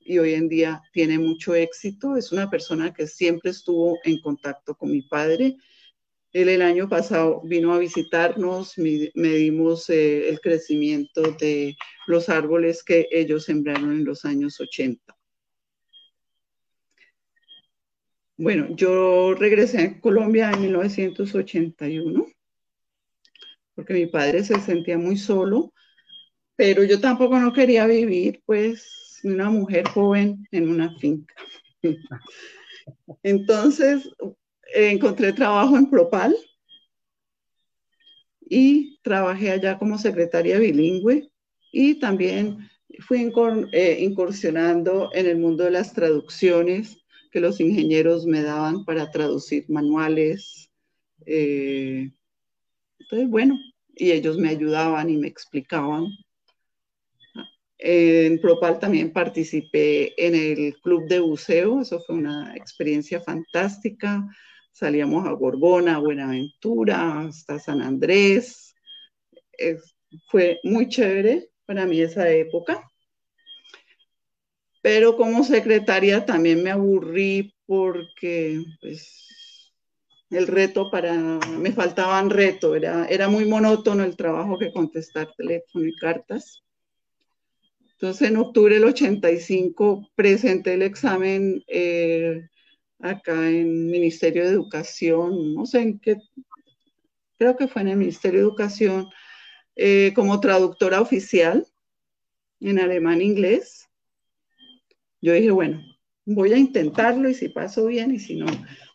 y hoy en día tiene mucho éxito. Es una persona que siempre estuvo en contacto con mi padre. Él el año pasado vino a visitarnos, medimos eh, el crecimiento de los árboles que ellos sembraron en los años 80. Bueno, yo regresé a Colombia en 1981 porque mi padre se sentía muy solo, pero yo tampoco no quería vivir pues una mujer joven en una finca. Entonces encontré trabajo en Propal y trabajé allá como secretaria bilingüe y también fui eh, incursionando en el mundo de las traducciones que los ingenieros me daban para traducir manuales. Eh, entonces, bueno, y ellos me ayudaban y me explicaban. En Propal también participé en el club de buceo, eso fue una experiencia fantástica. Salíamos a Gorgona, a Buenaventura, hasta San Andrés. fue muy chévere para mí esa época pero como secretaria también me aburrí porque pues el reto para, me faltaban reto, era, era muy monótono el trabajo que contestar teléfono y cartas. Entonces, en octubre del 85 presenté el examen eh, acá en Ministerio de Educación, no sé en qué, creo que fue en el Ministerio de Educación, eh, como traductora oficial en alemán-inglés. E Yo dije, bueno, voy a intentarlo y si paso bien y si no.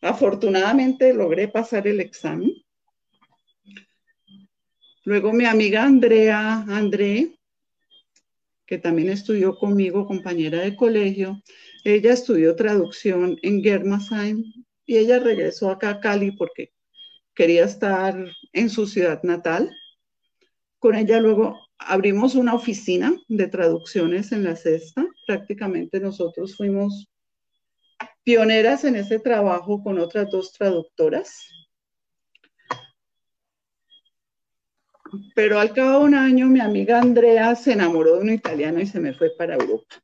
Afortunadamente logré pasar el examen. Luego mi amiga Andrea, André, que también estudió conmigo, compañera de colegio, ella estudió traducción en Germersheim y ella regresó acá a Cali porque quería estar en su ciudad natal. Con ella luego abrimos una oficina de traducciones en la cesta. Prácticamente nosotros fuimos pioneras en ese trabajo con otras dos traductoras. Pero al cabo de un año mi amiga Andrea se enamoró de un italiano y se me fue para Europa.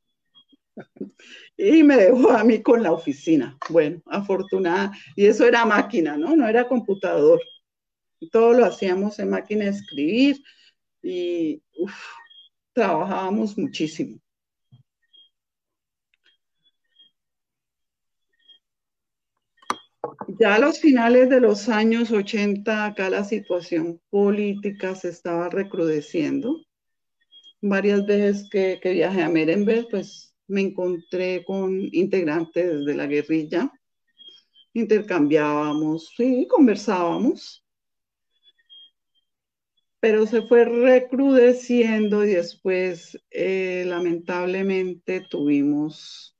Y me dejó a mí con la oficina. Bueno, afortunada. Y eso era máquina, ¿no? No era computador. Todo lo hacíamos en máquina de escribir y trabajábamos muchísimo. Ya a los finales de los años 80, acá la situación política se estaba recrudeciendo. Varias veces que, que viajé a Merenberg, pues me encontré con integrantes de la guerrilla, intercambiábamos y conversábamos, pero se fue recrudeciendo y después eh, lamentablemente tuvimos,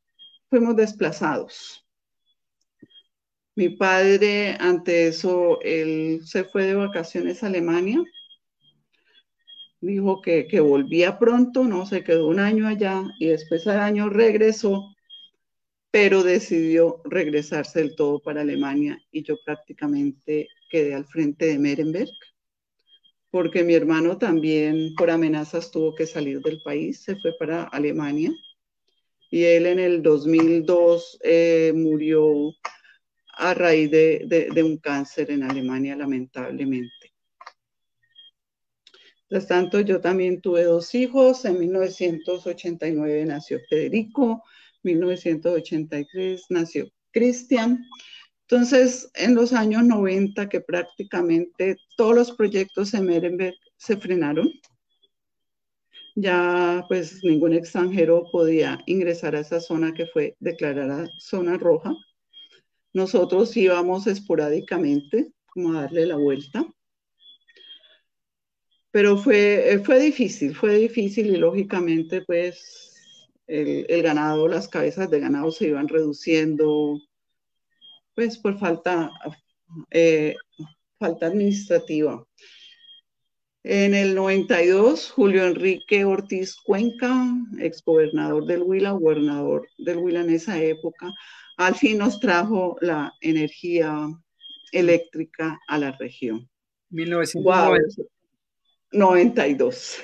fuimos desplazados. Mi padre, ante eso, él se fue de vacaciones a Alemania. Dijo que, volvía pronto, no se quedó un año allá y después al año regresó, pero decidió regresarse del todo para Alemania y yo prácticamente quedé al frente de Merenberg, porque mi hermano también por amenazas tuvo que salir del país, se fue para Alemania y él en el 2002 eh, murió a raíz de, un cáncer en Alemania, lamentablemente. Mientras tanto, yo también tuve dos hijos. En 1989 nació Federico, 1983 nació Cristian. Entonces, en los años 90, que prácticamente todos los proyectos en Merenberg se frenaron, ya pues ningún extranjero podía ingresar a esa zona que fue declarada zona roja. Nosotros íbamos esporádicamente, a darle la vuelta. Pero fue, fue difícil, fue difícil y lógicamente pues el, ganado, las cabezas de ganado se iban reduciendo, pues por falta, eh, falta administrativa. En el 92, Julio Enrique Ortiz Cuenca, exgobernador del Huila, gobernador del Huila en esa época, al fin nos trajo la energía eléctrica a la región. 1992.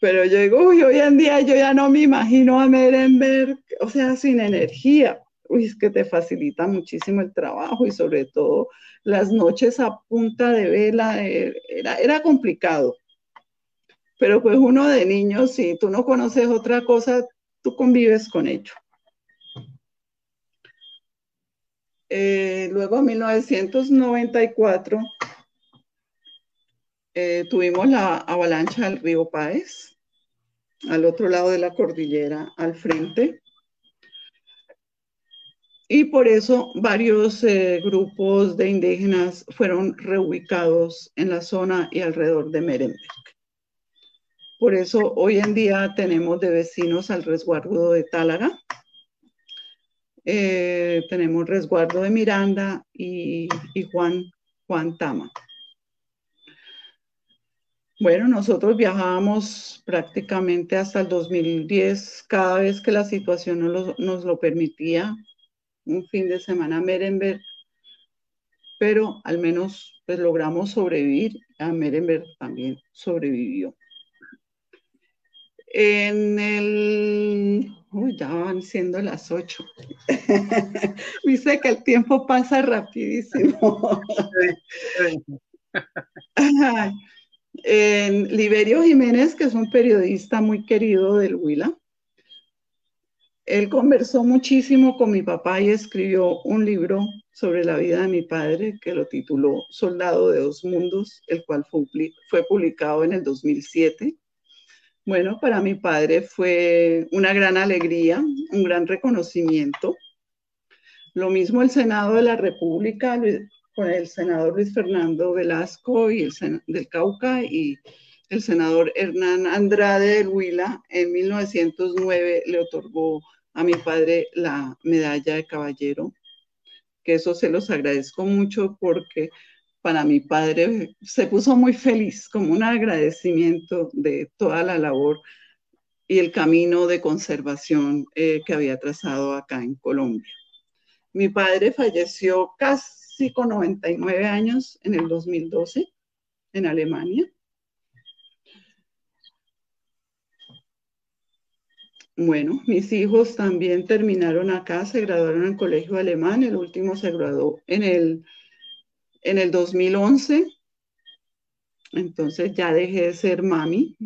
Pero yo digo, uy, hoy en día yo ya no me imagino a Merenberg, o sea, sin energía. Uy, es que te facilita muchísimo el trabajo y sobre todo las noches a punta de vela, eh, era, era complicado. Pero pues uno de niños, si tú no conoces otra cosa, tú convives con ello. Eh, luego, en 1994, eh, tuvimos la avalancha del río Páez, al otro lado de la cordillera, al frente. Y por eso varios eh, grupos de indígenas fueron reubicados en la zona y alrededor de Merenberg. Por eso hoy en día tenemos de vecinos al resguardo de Tálaga, eh, tenemos resguardo de Miranda y, Juan, Juan Tama. Bueno, nosotros viajábamos prácticamente hasta el 2010, cada vez que la situación nos lo, permitía, un fin de semana a Merenberg, pero al menos pues, logramos sobrevivir, a Merenberg también sobrevivió. En el ya van siendo las ocho. Dice que el tiempo pasa rapidísimo. en Liberio Jiménez, que es un periodista muy querido del Huila, él conversó muchísimo con mi papá y escribió un libro sobre la vida de mi padre que lo tituló Soldado de dos Mundos, el cual fue publicado en el 2007. Bueno, para mi padre fue una gran alegría, un gran reconocimiento. Lo mismo el Senado de la República, con el senador Luis Fernando Velasco y el del Cauca y el senador Hernán Andrade del Huila en 1909 le otorgó a mi padre la medalla de caballero, que eso se los agradezco mucho porque para mi padre se puso muy feliz como un agradecimiento de toda la labor y el camino de conservación eh, que había trazado acá en Colombia. Mi padre falleció casi con 99 años en el 2012 en Alemania. Bueno, mis hijos también terminaron acá, se graduaron en el colegio alemán, el último se graduó en el, en el 2011, entonces ya dejé de ser mami,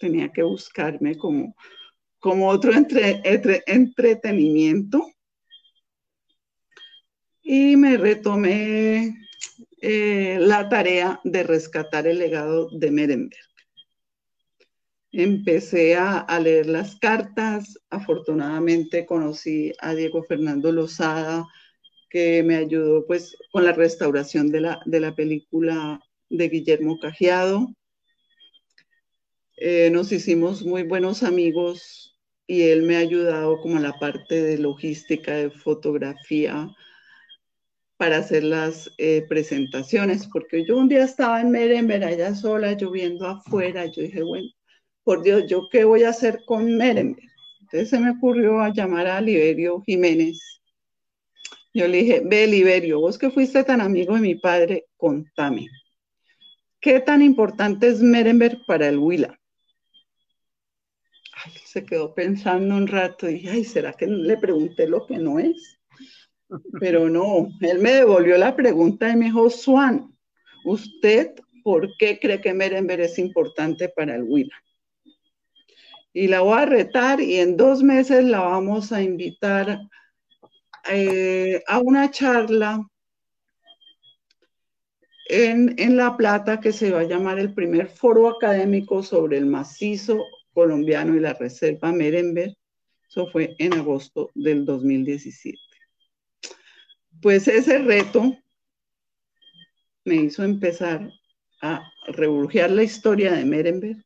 tenía que buscarme como, como otro entretenimiento y me retomé eh, la tarea de rescatar el legado de Merenberg empecé a, leer las cartas. Afortunadamente conocí a Diego Fernando Lozada, que me ayudó pues con la restauración de la, de la película de Guillermo Cajiado. Eh, nos hicimos muy buenos amigos y él me ha ayudado como en la parte de logística, de fotografía, para hacer las eh, presentaciones, porque yo un día estaba en Merenver allá sola, lloviendo afuera, yo dije, bueno, por Dios, ¿yo qué voy a hacer con Merenberg? Entonces se me ocurrió a llamar a Liberio Jiménez. Yo le dije, ve Liberio, vos que fuiste tan amigo de mi padre, contame. ¿Qué tan importante es Merenberg para el Huila? Ay, se quedó pensando un rato y ay, ¿será que le pregunté lo que no es? Pero no, él me devolvió la pregunta y me dijo, Swan, ¿usted por qué cree que Merenberg es importante para el Huila? y la voy a retar y en dos meses la vamos a invitar eh, a una charla en, en, La Plata que se va a llamar el primer foro académico sobre el macizo colombiano y la reserva Merenberg. Eso fue en agosto del 2017. Pues ese reto me hizo empezar a reburgear la historia de Merenberg.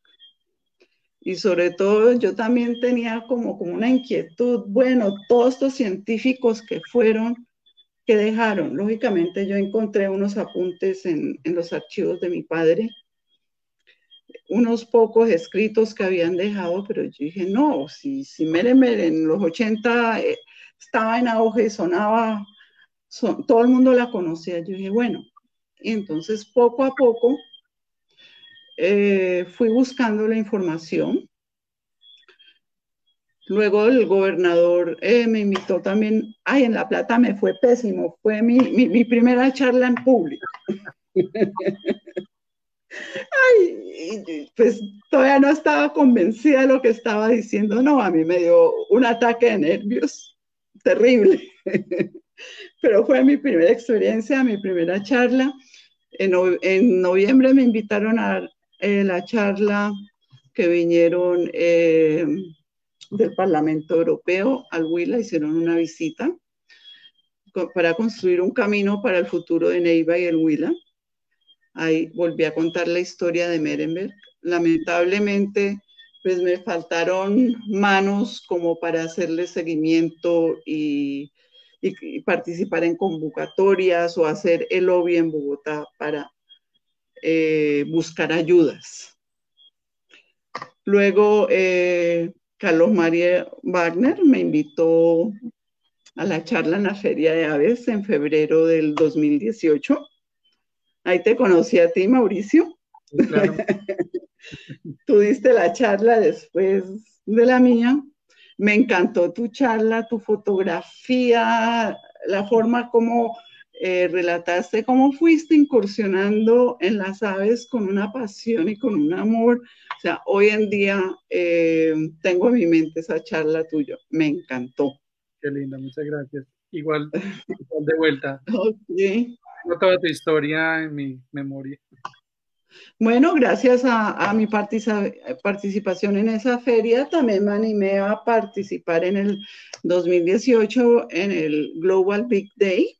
Y sobre todo yo también tenía como, como una inquietud, bueno, todos estos científicos que fueron, que dejaron, lógicamente yo encontré unos apuntes en, en los archivos de mi padre, unos pocos escritos que habían dejado, pero yo dije, no, si, si Meremer en los 80 eh, estaba en auge, sonaba, todo el mundo la conocía, yo dije, bueno, entonces poco a poco eh, fui buscando la información. Luego el gobernador eh, me invitó también, ay, en La Plata me fue pésimo, fue mi, mi, primera charla en público. ay, pues todavía no estaba convencida de lo que estaba diciendo, no, a mí me dio un ataque de nervios terrible, pero fue mi primera experiencia, mi primera charla. En, en noviembre me invitaron a, la charla que vinieron eh, del Parlamento Europeo al Huila, hicieron una visita para construir un camino para el futuro de Neiva y el Huila. Ahí volví a contar la historia de Merenberg. Lamentablemente, pues me faltaron manos como para hacerle seguimiento y, y participar en convocatorias o hacer el lobby en Bogotá para eh, buscar ayudas. Luego, eh, Carlos María Wagner me invitó a la charla en la Feria de Aves en febrero del 2018. Ahí te conocí a ti, Mauricio. Tú diste la charla después de la mía. Me encantó tu charla, tu fotografía, la forma como eh, relataste cómo fuiste incursionando en las aves con una pasión y con un amor. O sea, hoy en día eh, tengo en mi mente esa charla tuya. Me encantó. Qué linda, muchas gracias. Igual, de vuelta. No toda tu historia en mi memoria. Bueno, gracias a, mi participación en esa feria, también me animé a participar en el 2018 en el Global Big Day,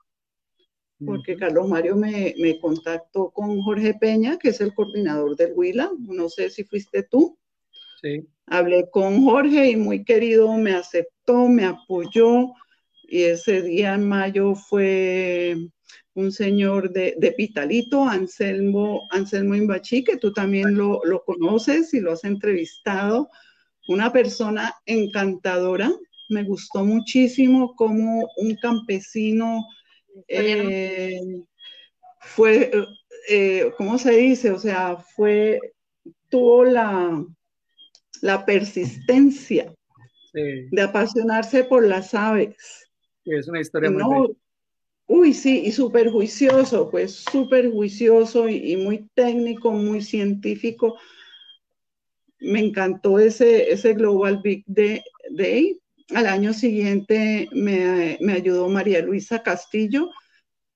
porque Carlos Mario me, contactó con Jorge Peña, que es el coordinador del Huila. No sé si fuiste tú. Sí. Hablé con Jorge y muy querido me aceptó, me apoyó. Y ese día en mayo fue un señor de, de Pitalito, Anselmo, Anselmo Imbachi, que tú también lo, conoces y lo has entrevistado. Una persona encantadora. Me gustó muchísimo como un campesino eh, fue, eh, ¿cómo se dice? O sea, fue, tuvo la, la persistencia de apasionarse por las aves. Es una historia muy Uy, sí, y súper juicioso, pues súper juicioso y, muy técnico, muy científico. Me encantó ese, ese Global Big Day. Al año siguiente me, me ayudó María Luisa Castillo,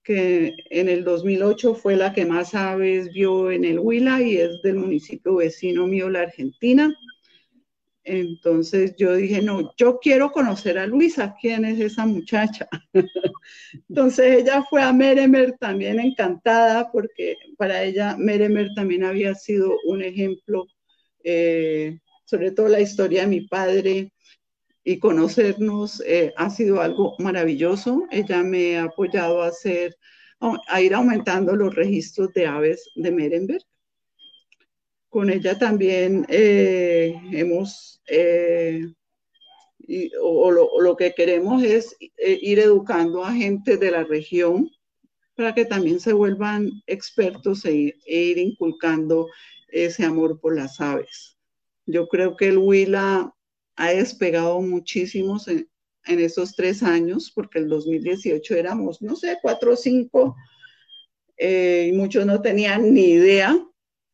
que en el 2008 fue la que más aves vio en el Huila y es del municipio vecino mío, la Argentina. Entonces yo dije, no, yo quiero conocer a Luisa, ¿quién es esa muchacha? Entonces ella fue a Meremer también encantada porque para ella Meremer también había sido un ejemplo, eh, sobre todo la historia de mi padre y conocernos eh, ha sido algo maravilloso. Ella me ha apoyado a hacer, a ir aumentando los registros de aves de Merenberg con ella también eh, hemos, eh, o, lo, que queremos es eh, ir educando a gente de la región para que también se vuelvan expertos e, e, ir inculcando ese amor por las aves. Yo creo que el Huila ha despegado muchísimo en, en esos tres años, porque el 2018 éramos, no sé, cuatro o cinco, y muchos no tenían ni idea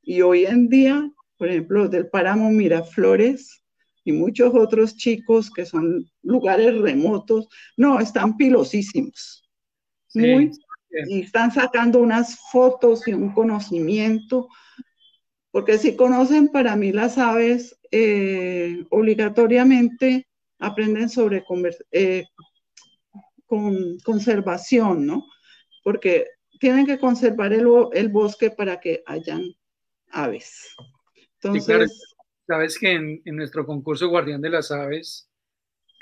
y hoy en día, por ejemplo, del páramo Miraflores y muchos otros chicos que son lugares remotos, no, están pilosísimos. Muy, y están sacando unas fotos y un conocimiento, porque si conocen para mí las aves, eh, obligatoriamente aprenden sobre eh, con conservación, ¿no? Porque tienen que conservar el, el, bosque para que hayan aves. Entonces, sabes que en, nuestro concurso Guardián de las Aves,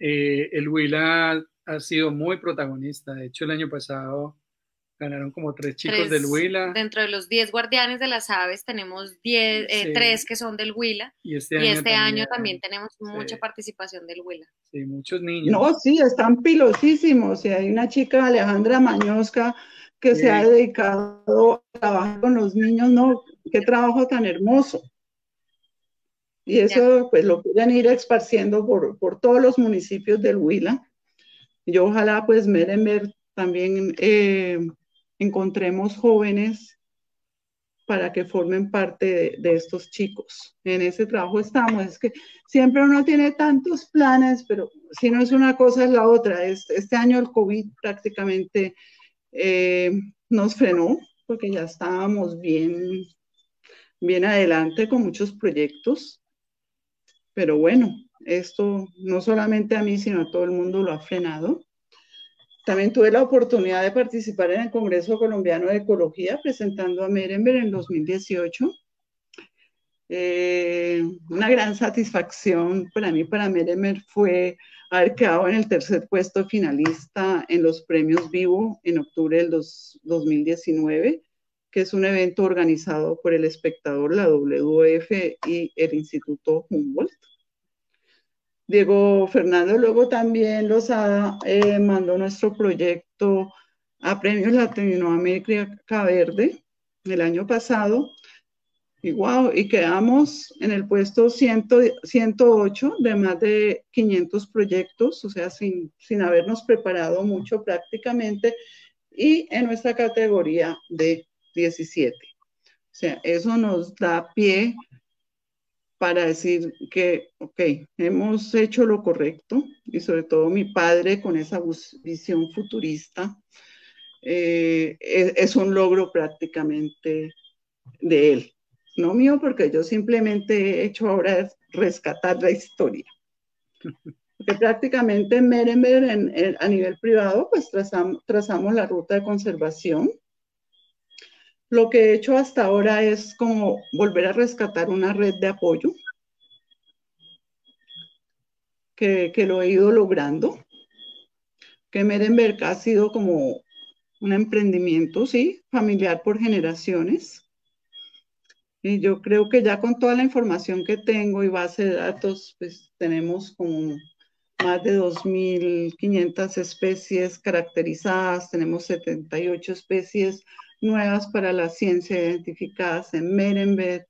eh, el Huila ha sido muy protagonista. De hecho, el año pasado ganaron como tres chicos del Huila. Dentro de los diez guardianes de las aves tenemos diez, eh, tres que son del Huila. Y este, año, también, este tenemos mucha participación del Huila. Sí, muchos niños. No, sí, están pilosísimos. Y hay una chica, Alejandra Mañosca, que se ha dedicado a trabajar con los niños, no, qué trabajo tan hermoso. Y eso pues lo pueden ir esparciendo por, por todos los municipios del Huila. Yo ojalá pues Merenberg también eh, encontremos jóvenes para que formen parte de, estos chicos. En ese trabajo estamos. Es que siempre uno tiene tantos planes, pero si no es una cosa es la otra. Este, este año el COVID prácticamente eh, nos frenó porque ya estábamos bien bien adelante con muchos proyectos, pero bueno, esto no solamente a mí, sino a todo el mundo lo ha frenado. También tuve la oportunidad de participar en el Congreso Colombiano de Ecología presentando a Merenberg en 2018. Eh, una gran satisfacción para mí, para Merenberg, fue haber quedado en el tercer puesto finalista en los premios Vivo en octubre del 2019 que es un evento organizado por el espectador, la WF y el Instituto Humboldt. Diego Fernando luego también los ha, eh, mandó nuestro proyecto a Premios Latinoamérica Verde el año pasado Y wow, y quedamos en el puesto 108 de más de 500 proyectos, o sea, sin, sin habernos preparado mucho prácticamente, y en nuestra categoría de 17. O sea, eso nos da pie para decir que, ok, hemos hecho lo correcto y sobre todo mi padre con esa visión futurista, eh, es, un logro prácticamente de él, no mío, porque yo simplemente he hecho ahora rescatar la historia. Porque prácticamente en Merenberg, a nivel privado, pues trazamos, trazamos la ruta de conservación. Lo que he hecho hasta ahora es como volver a rescatar una red de apoyo, que, que lo he ido logrando, que Merenberg ha sido como un emprendimiento, sí, familiar por generaciones. Y yo creo que ya con toda la información que tengo y base de datos, pues tenemos como más de 2.500 especies caracterizadas, tenemos 78 especies nuevas para la ciencia identificadas en Merenberg,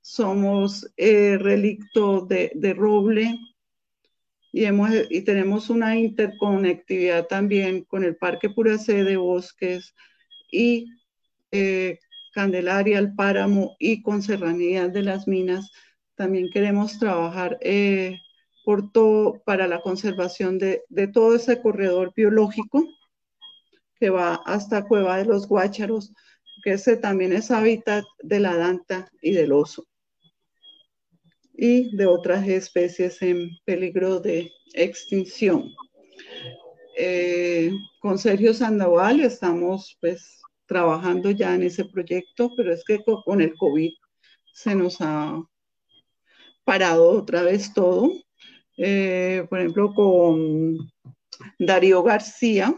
somos eh, relicto de, de roble, y, hemos, y tenemos una interconectividad también con el Parque Puracé de Bosques y eh, Candelaria, el Páramo y con Serranías de las Minas. También queremos trabajar eh, por todo, para la conservación de, todo ese corredor biológico que va hasta Cueva de los Guácharos, que ese también es hábitat de la danta y del oso y de otras especies en peligro de extinción. Eh, con Sergio Sandoval estamos pues trabajando ya en ese proyecto, pero es que con el COVID se nos ha parado otra vez todo. Eh, por ejemplo, con Darío García,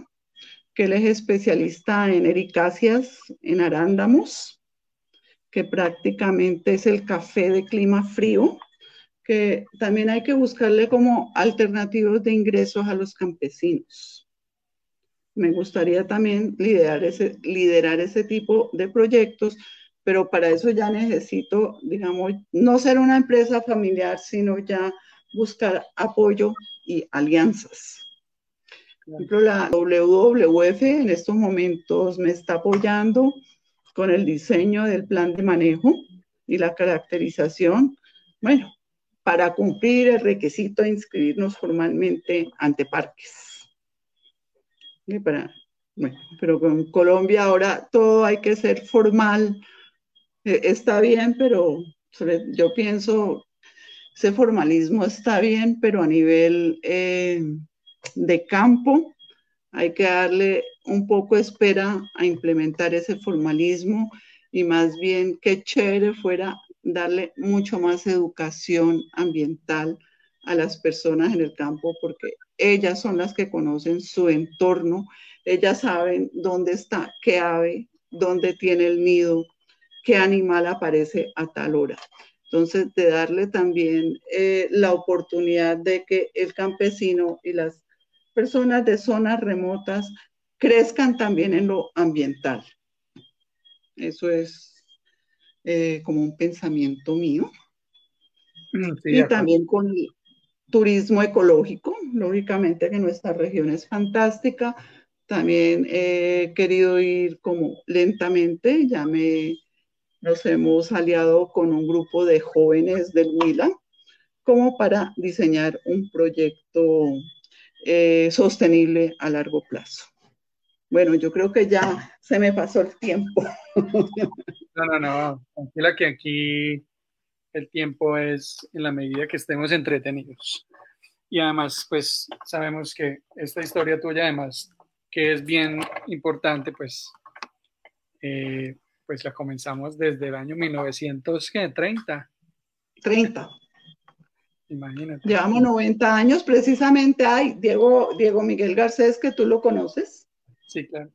que él es especialista en ericáceas, en arándamos, que prácticamente es el café de clima frío que también hay que buscarle como alternativos de ingresos a los campesinos. Me gustaría también liderar ese, liderar ese tipo de proyectos, pero para eso ya necesito, digamos, no ser una empresa familiar, sino ya buscar apoyo y alianzas. Por ejemplo, la WWF en estos momentos me está apoyando con el diseño del plan de manejo y la caracterización. Bueno, para cumplir el requisito de inscribirnos formalmente ante parques. Pero con Colombia ahora todo hay que ser formal. E, está bien, pero yo pienso, ese formalismo está bien, pero a nivel eh, de campo hay que darle un poco espera a implementar ese formalismo y más bien qué chévere fuera darle mucho más educación ambiental a las personas en el campo porque ellas son las que conocen su entorno, ellas saben dónde está, qué ave, dónde tiene el nido, qué animal aparece a tal hora. Entonces, de darle también eh, la oportunidad de que el campesino y las personas de zonas remotas crezcan también en lo ambiental. Eso es eh, como un pensamiento mío. Mm, y también con turismo ecológico, lógicamente que nuestra región es fantástica. También he querido ir como lentamente, ya me nos hemos aliado con un grupo de jóvenes del Huila como para diseñar un proyecto eh, sostenible a largo plazo. Bueno, yo creo que ya se me pasó el tiempo. No, no, no, tranquila que aquí el tiempo es en la medida que estemos entretenidos. Y además, pues sabemos que esta historia tuya, además, que es bien importante, pues, eh, pues la comenzamos desde el año 1930. 30. Imagínate. Llevamos 90 años, precisamente hay Diego, Diego Miguel Garcés, que tú lo conoces. Sí, claro.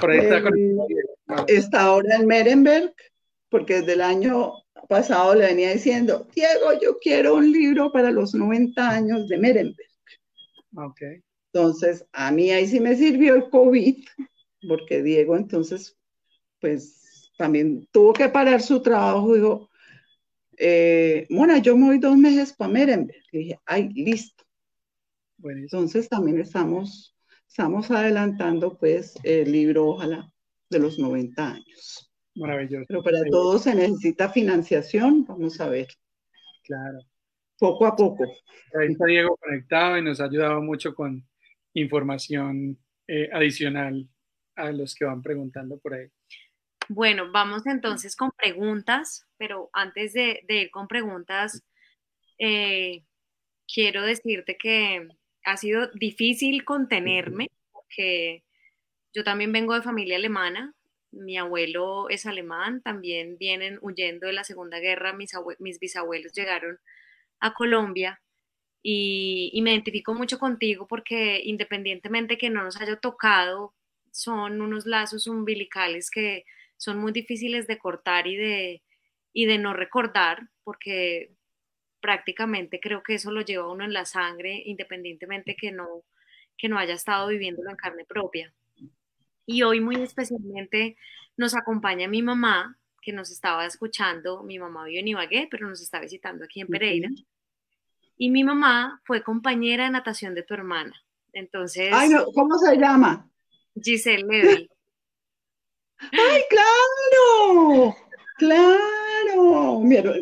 Por ahí está, está ahora en Merenberg, porque desde el año pasado le venía diciendo, Diego, yo quiero un libro para los 90 años de Merenberg. Okay. Entonces, a mí ahí sí me sirvió el COVID, porque Diego entonces, pues, también tuvo que parar su trabajo, dijo, eh, Mona, yo me voy dos meses para Merenberg. Le dije, ay, listo. Entonces también estamos, estamos adelantando pues el libro, ojalá, de los 90 años. Maravilloso. Pero para todos se necesita financiación, vamos a ver. Claro. Poco a poco. Ahí está Diego conectado y nos ha ayudado mucho con información eh, adicional a los que van preguntando por ahí. Bueno, vamos entonces con preguntas, pero antes de, ir con preguntas, eh, quiero decirte que ha sido difícil contenerme, porque yo también vengo de familia alemana, mi abuelo es alemán, también vienen huyendo de la Segunda Guerra, mis, bisabuelos llegaron a Colombia y, y, me identifico mucho contigo porque independientemente que no nos haya tocado, son unos lazos umbilicales que son muy difíciles de cortar y de, y de no recordar, porque prácticamente creo que eso lo lleva uno en la sangre, independientemente que no, que no haya estado viviéndolo en carne propia. Y hoy muy especialmente nos acompaña mi mamá, que nos estaba escuchando, mi mamá vive en Ibagué, pero nos está visitando aquí en Pereira. Y mi mamá fue compañera de natación de tu hermana. Entonces... Ay, ¿cómo se llama? Giselle Levy. ¡Ay, claro! Claro,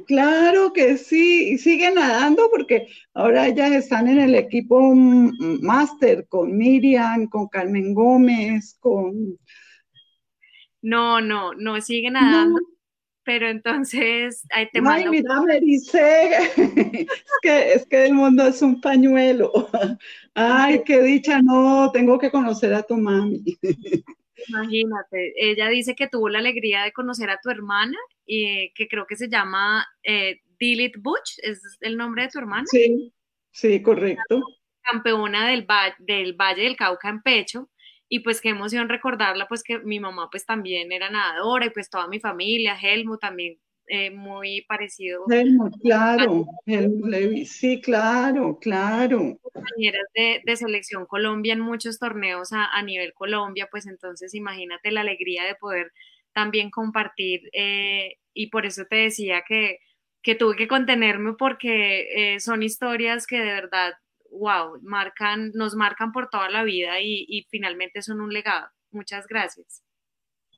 claro que sí, y siguen nadando porque ahora ellas están en el equipo máster con Miriam, con Carmen Gómez, con... No, no, no, siguen nadando, pero entonces ahí te Ay, mira, me dice, es que, es que el mundo es un pañuelo. Ay, qué dicha, no, tengo que conocer a tu mami. Imagínate, ella dice que tuvo la alegría de conocer a tu hermana y que creo que se llama eh, Dilit Butch, ¿es el nombre de tu hermana? Sí, sí, correcto. Campeona del, del Valle del Cauca en pecho y pues qué emoción recordarla, pues que mi mamá pues también era nadadora y pues toda mi familia, Helmut también eh, muy parecido. Helmut, claro, Helmut sí, claro, claro. Compañeras de, de, selección Colombia en muchos torneos a, a, nivel Colombia, pues entonces imagínate la alegría de poder también compartir eh, y por eso te decía que, que tuve que contenerme porque eh, son historias que de verdad, wow, marcan, nos marcan por toda la vida y, y finalmente son un legado. Muchas gracias.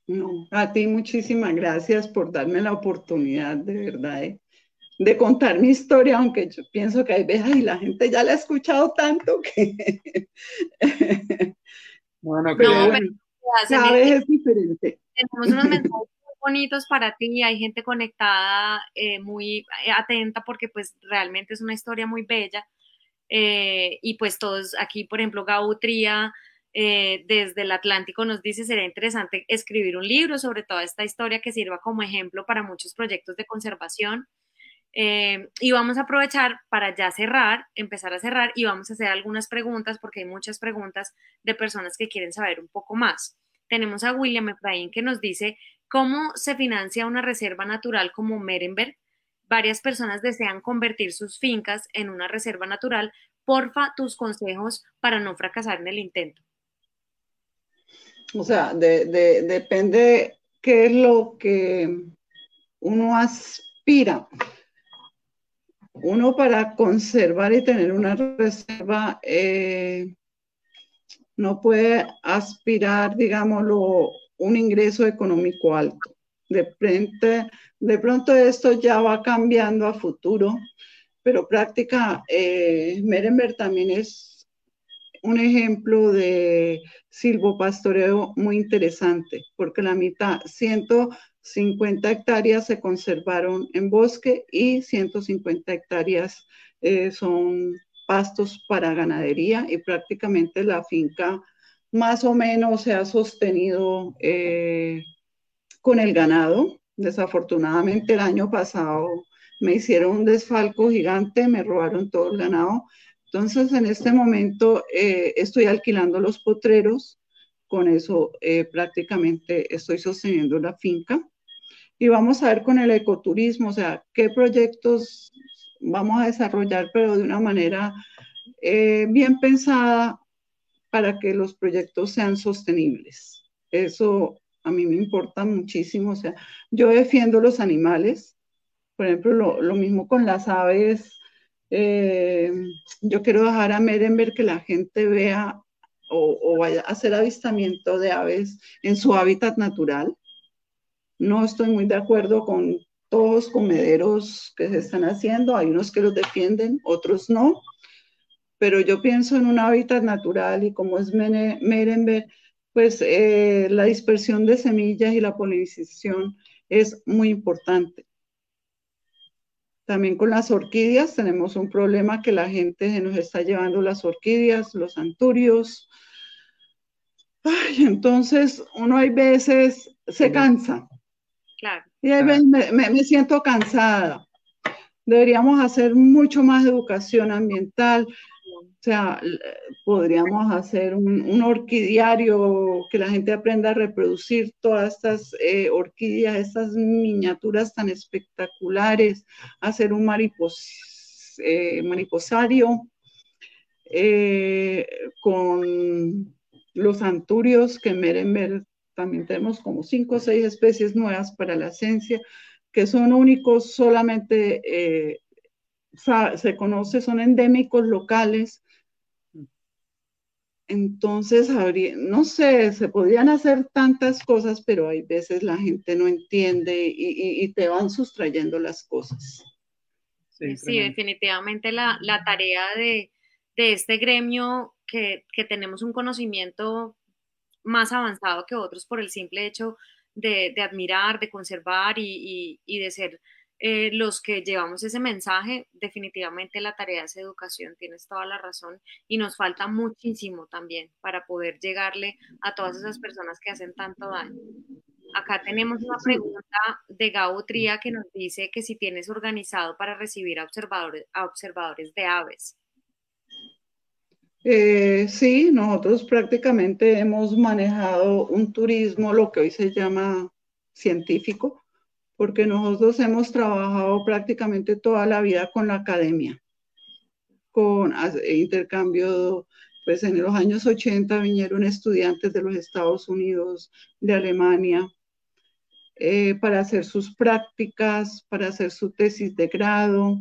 No, a ti muchísimas gracias por darme la oportunidad de verdad de, contar mi historia, aunque yo pienso que hay veces y la gente ya la ha escuchado tanto que bueno, que no, cada vez es diferente. Tenemos unos mensajes muy bonitos para ti, hay gente conectada, eh, muy atenta porque pues realmente es una historia muy bella. Eh, y pues todos aquí, por ejemplo, Gautría, eh, desde el Atlántico nos dice, sería interesante escribir un libro sobre toda esta historia que sirva como ejemplo para muchos proyectos de conservación. Eh, y vamos a aprovechar para ya cerrar, empezar a cerrar y vamos a hacer algunas preguntas porque hay muchas preguntas de personas que quieren saber un poco más. Tenemos a William Efraín que nos dice, ¿cómo se financia una reserva natural como Merenberg? Varias personas desean convertir sus fincas en una reserva natural. Porfa, tus consejos para no fracasar en el intento. O sea, de, depende qué es lo que uno aspira. Uno para conservar y tener una reserva eh, no puede aspirar, digámoslo, un ingreso económico alto. De, frente, de pronto esto ya va cambiando a futuro, pero práctica, eh, Merenberg también es un ejemplo de silvopastoreo muy interesante, porque la mitad, 150 hectáreas se conservaron en bosque y 150 hectáreas eh, son pastos para ganadería y prácticamente la finca más o menos se ha sostenido eh, con el ganado. Desafortunadamente el año pasado me hicieron un desfalco gigante, me robaron todo el ganado entonces, en este momento eh, estoy alquilando los potreros, con eso eh, prácticamente estoy sosteniendo la finca. Y vamos a ver con el ecoturismo, o sea, qué proyectos vamos a desarrollar, pero de una manera eh, bien pensada para que los proyectos sean sostenibles. Eso a mí me importa muchísimo, o sea, yo defiendo los animales, por ejemplo, lo, mismo con las aves, eh, yo quiero dejar a Merenberg que la gente vea o, vaya a hacer avistamiento de aves en su hábitat natural. No estoy muy de acuerdo con todos los comederos que se están haciendo, hay unos que los defienden, otros no, pero yo pienso en un hábitat natural y como es Merenberg, pues eh, la dispersión de semillas y la polinización es muy importante. También con las orquídeas tenemos un problema que la gente nos está llevando las orquídeas, los anturios. Ay, entonces uno hay veces se cansa. Claro. Y hay veces me siento cansada. Deberíamos hacer mucho más educación ambiental, o sea, podríamos hacer un, orquidiario que la gente aprenda a reproducir todas estas eh, orquídeas, estas miniaturas tan espectaculares, hacer un eh, mariposario eh, con los anturios que Merenberg también tenemos como cinco o seis especies nuevas para la ciencia que son únicos solamente se conoce, son endémicos locales entonces, habría, no sé, se podrían hacer tantas cosas, pero hay veces la gente no entiende y, te van sustrayendo las cosas. Sí, definitivamente la, tarea de, este gremio que, tenemos un conocimiento más avanzado que otros por el simple hecho de, admirar, de conservar y, y de ser eh, los que llevamos ese mensaje, definitivamente la tarea es educación, tienes toda la razón, y nos falta muchísimo también para poder llegarle a todas esas personas que hacen tanto daño. Acá tenemos una pregunta de Gabo Tría que nos dice que si tienes organizado para recibir a observadores, a observadores de aves. Eh, sí, nosotros prácticamente hemos manejado un turismo, lo que hoy se llama científico, porque nosotros hemos trabajado prácticamente toda la vida con la academia, con intercambio, pues en los años 80 vinieron estudiantes de los Estados Unidos, de Alemania, eh, para hacer sus prácticas, para hacer su tesis de grado.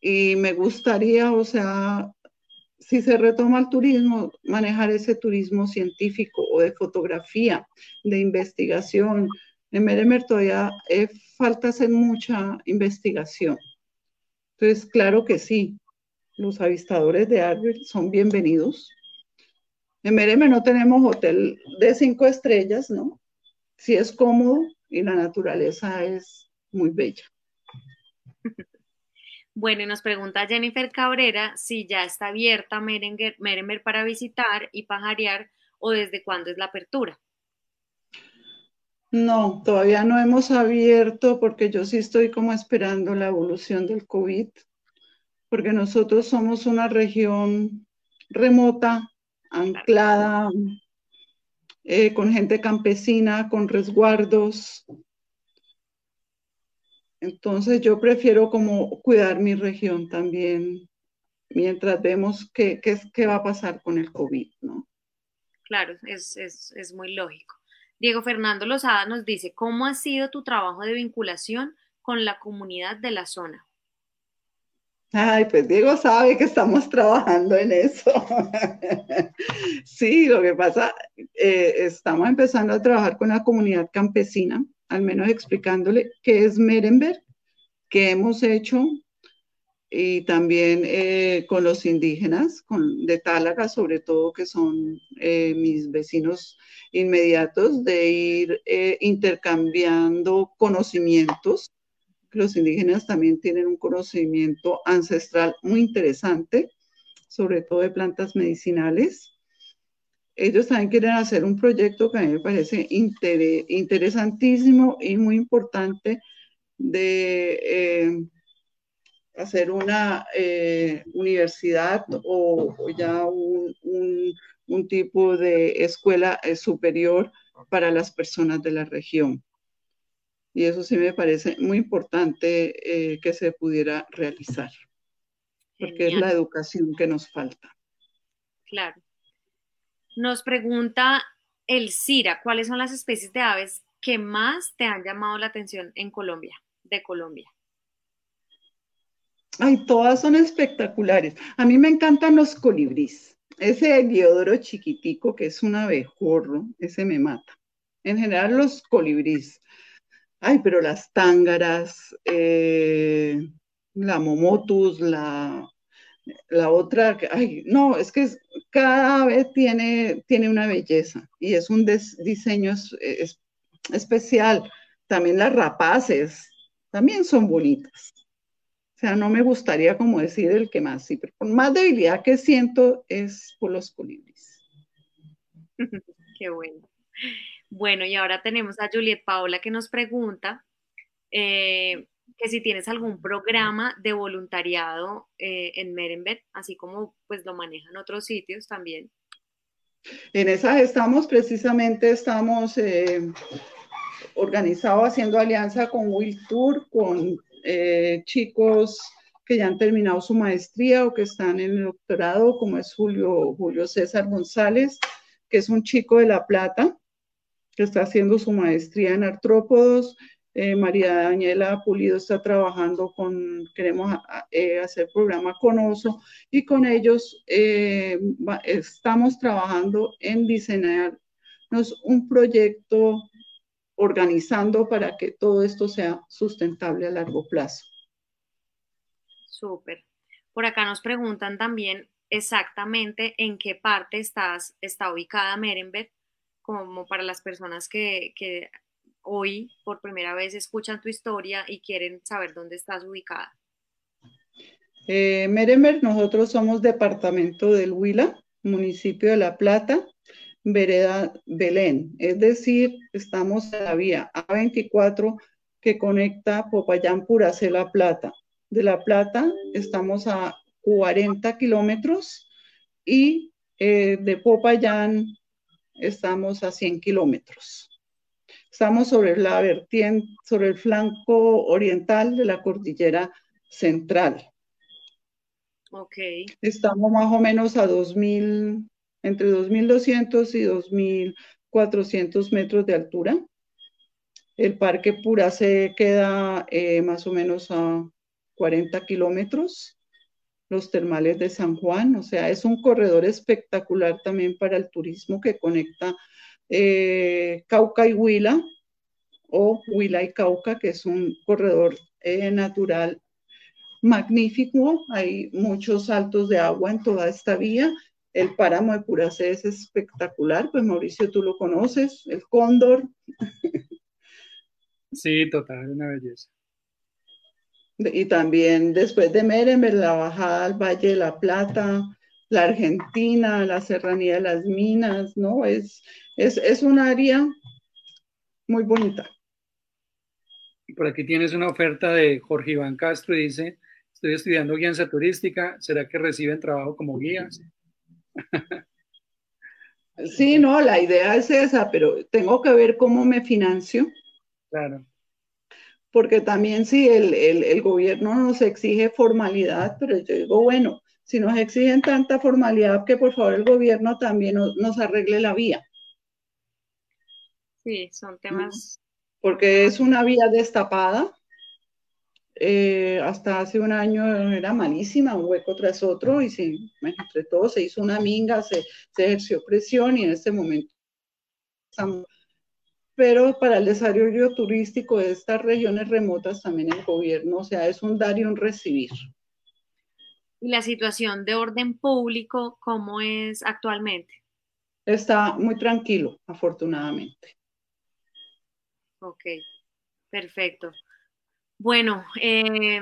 Y me gustaría, o sea, si se retoma el turismo, manejar ese turismo científico o de fotografía, de investigación, en Meremer todavía eh, falta hacer mucha investigación. Entonces, claro que sí, los avistadores de árboles son bienvenidos. En Meremer no tenemos hotel de cinco estrellas, ¿no? Sí es cómodo y la naturaleza es muy bella. Bueno, nos pregunta Jennifer Cabrera si ya está abierta Meremer para visitar y pajarear o desde cuándo es la apertura. No, todavía no hemos abierto porque yo sí estoy como esperando la evolución del COVID, porque nosotros somos una región remota, anclada, eh, con gente campesina, con resguardos. Entonces yo prefiero como cuidar mi región también mientras vemos qué, qué, va a pasar con el COVID, ¿no? Claro, es, es muy lógico. Diego Fernando Lozada nos dice, ¿cómo ha sido tu trabajo de vinculación con la comunidad de la zona? Ay, pues Diego sabe que estamos trabajando en eso. sí, lo que pasa, eh, estamos empezando a trabajar con la comunidad campesina, al menos explicándole qué es Merenberg, qué hemos hecho, y también eh, con los indígenas, de Tálaga sobre todo, que son eh, mis vecinos inmediatos, de ir eh, intercambiando conocimientos. Los indígenas también tienen un conocimiento ancestral muy interesante, sobre todo de plantas medicinales. Ellos también quieren hacer un proyecto que a mí me parece interesantísimo y muy importante de hacer una eh, universidad o, ya un, tipo de escuela eh, superior para las personas de la región. Y eso sí me parece muy importante eh, que se pudiera realizar, porque es la educación que nos falta. Claro. Nos pregunta el CIRA, ¿cuáles son las especies de aves que más te han llamado la atención en Colombia, de Colombia? Ay, todas son espectaculares. A mí me encantan los colibríes. Ese heliodoro chiquitico que es un abejorro, ese me mata. En general los colibríes. Ay, pero las tángaras, eh, la momotus, la, la otra, ay, no, es que cada vez tiene, tiene una belleza y es un diseño especial. También las rapaces, también son bonitas. O sea, no me gustaría como decir el que más, sí, pero con más debilidad que siento es por los colibríes. Qué bueno. Bueno, y ahora tenemos a Juliet Paola que nos pregunta eh, que si tienes algún programa de voluntariado eh, en Merenbet, así como pues lo manejan otros sitios también. En esa estamos precisamente, estamos eh, organizados haciendo alianza con Will Tour, con eh, chicos que ya han terminado su maestría o que están en el doctorado, como es Julio, Julio César González, que es un chico de La Plata, que está haciendo su maestría en artrópodos. Eh, María Daniela Pulido está trabajando con, queremos eh, hacer programa con Oso y con ellos estamos trabajando en diseñarnos un proyecto organizando para que todo esto sea sustentable a largo plazo. Súper. Por acá nos preguntan también exactamente en qué parte estás, está ubicada Merenbet, como para las personas que, hoy por primera vez escuchan tu historia y quieren saber dónde estás ubicada. Eh, Merenbet, nosotros somos departamento del Huila, municipio de La Plata, vereda Belén, es decir, estamos en la vía A24 que conecta Popayán Puracé La Plata. De La Plata estamos a 40 kilómetros y eh, de Popayán estamos a 100 kilómetros. Estamos sobre la vertiente, sobre el flanco oriental de la cordillera central. Ok. Estamos más o menos a 2000 entre 2.200 y 2.400 metros de altura. El parque Pura se queda eh, más o menos a 40 kilómetros. Los termales de San Juan, o sea, es un corredor espectacular también para el turismo que conecta eh, Cauca y Huila, o Huila y Cauca, que es un corredor eh, natural magnífico. Hay muchos saltos de agua en toda esta vía el páramo de Puracé es espectacular, pues Mauricio, tú lo conoces, el cóndor. Sí, total, una belleza. Y también después de Merenber, la bajada al Valle de la Plata, la Argentina, la Serranía de las Minas, ¿no? Es, es, es un área muy bonita. Por aquí tienes una oferta de Jorge Iván Castro y dice, estoy estudiando guianza turística, ¿será que reciben trabajo como guías? Sí, no, la idea es esa, pero tengo que ver cómo me financio. Claro. Porque también si el, gobierno nos exige formalidad, pero yo digo, bueno, si nos exigen tanta formalidad, que por favor el gobierno también nos, arregle la vía. Sí, son temas. Porque es una vía destapada eh, hasta hace un año era malísima, un hueco tras otro, y sí, entre todos se hizo una minga, se, ejerció presión y en este momento pero para el desarrollo turístico de estas regiones remotas también el gobierno, o sea, es un dar y un recibir. ¿Y la situación de orden público cómo es actualmente? Está muy tranquilo, afortunadamente. Ok, perfecto. Bueno, eh,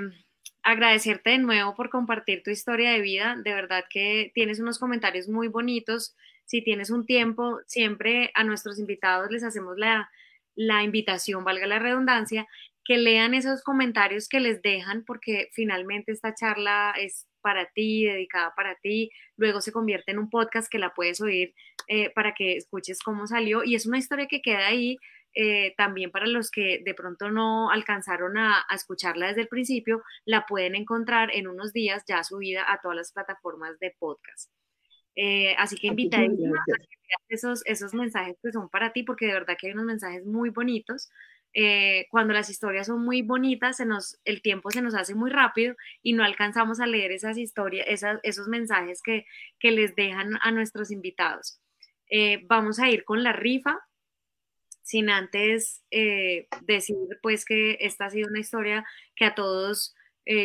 agradecerte de nuevo por compartir tu historia de vida. De verdad que tienes unos comentarios muy bonitos. Si tienes un tiempo, siempre a nuestros invitados les hacemos la, la invitación, valga la redundancia, que lean esos comentarios que les dejan, porque finalmente esta charla es para ti, dedicada para ti, luego se convierte en un podcast que la puedes oír eh, para que escuches cómo salió y es una historia que queda ahí eh, también para los que de pronto no alcanzaron a, escucharla desde el principio, la pueden encontrar en unos días ya subida a todas las plataformas de podcast. Eh, así que invitadísima a esos, esos mensajes que son para ti, porque de verdad que hay unos mensajes muy bonitos. Eh, cuando las historias son muy bonitas, se nos, el tiempo se nos hace muy rápido y no alcanzamos a leer esas historias, esos mensajes que, que, les dejan a nuestros invitados. Eh, vamos a ir con la rifa, sin antes decir pues que esta ha sido una historia que a todos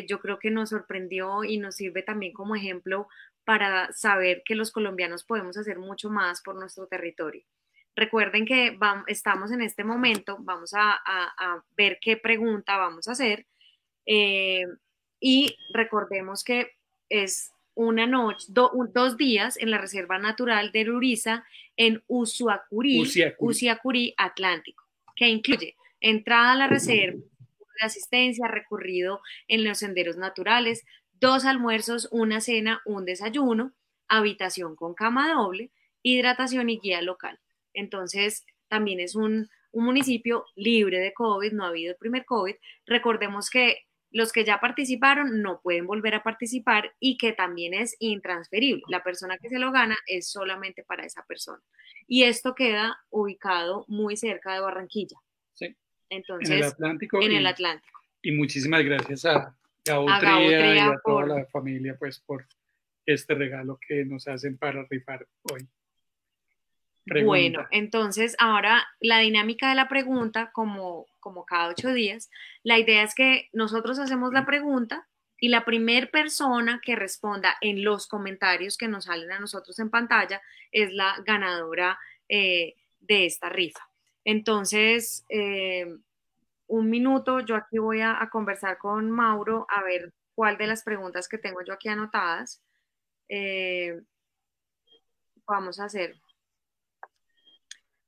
yo creo que nos sorprendió y nos sirve también como ejemplo para saber que los colombianos podemos hacer mucho más por nuestro territorio. Recuerden que estamos en este momento, vamos a, ver qué pregunta vamos a hacer eh, y recordemos que es una noche, dos días en la Reserva Natural de Luriza en Usuacurí, Usiacurí, Atlántico, que incluye entrada a la reserva, de asistencia, recorrido en los senderos naturales, dos almuerzos, una cena, un desayuno, habitación con cama doble, hidratación y guía local. Entonces, también es un, municipio libre de COVID, no ha habido el primer COVID. Recordemos que los que ya participaron no pueden volver a participar y que también es intransferible. La persona que se lo gana es solamente para esa persona. Y esto queda ubicado muy cerca de Barranquilla. Sí. Entonces, en el Atlántico. En el Atlántico. Y muchísimas gracias a Gautría, y a toda la familia, pues, por este regalo que nos hacen para rifar hoy. Bueno, entonces ahora la dinámica de la pregunta, como, como cada ocho días, la idea es que nosotros hacemos la pregunta y la primer persona que responda en los comentarios que nos salen a nosotros en pantalla es la ganadora eh, de esta rifa. Entonces, eh, un minuto, yo aquí voy a, conversar con Mauro a ver cuál de las preguntas que tengo yo aquí anotadas eh, vamos a hacer.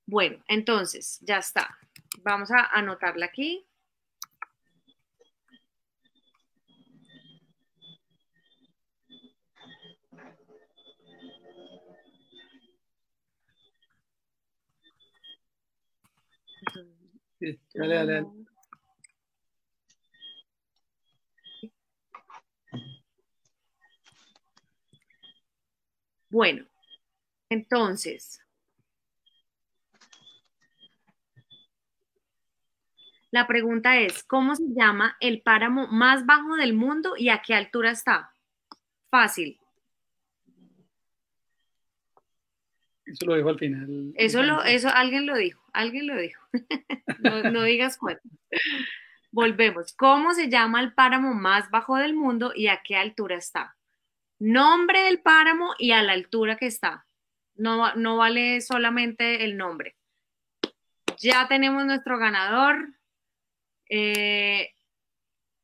Bueno, entonces, ya está. Vamos a anotarla aquí. dale, dale. Bueno, entonces, la pregunta es, ¿cómo se llama el páramo más bajo del mundo y a qué altura está? Fácil. Eso lo dijo al final. Eso, lo, eso alguien lo dijo, alguien lo dijo. no, no digas cuánto. Volvemos. ¿Cómo se llama el páramo más bajo del mundo y a qué altura está? nombre del páramo y a la altura que está. No, no vale solamente el nombre. Ya tenemos nuestro ganador. Eh,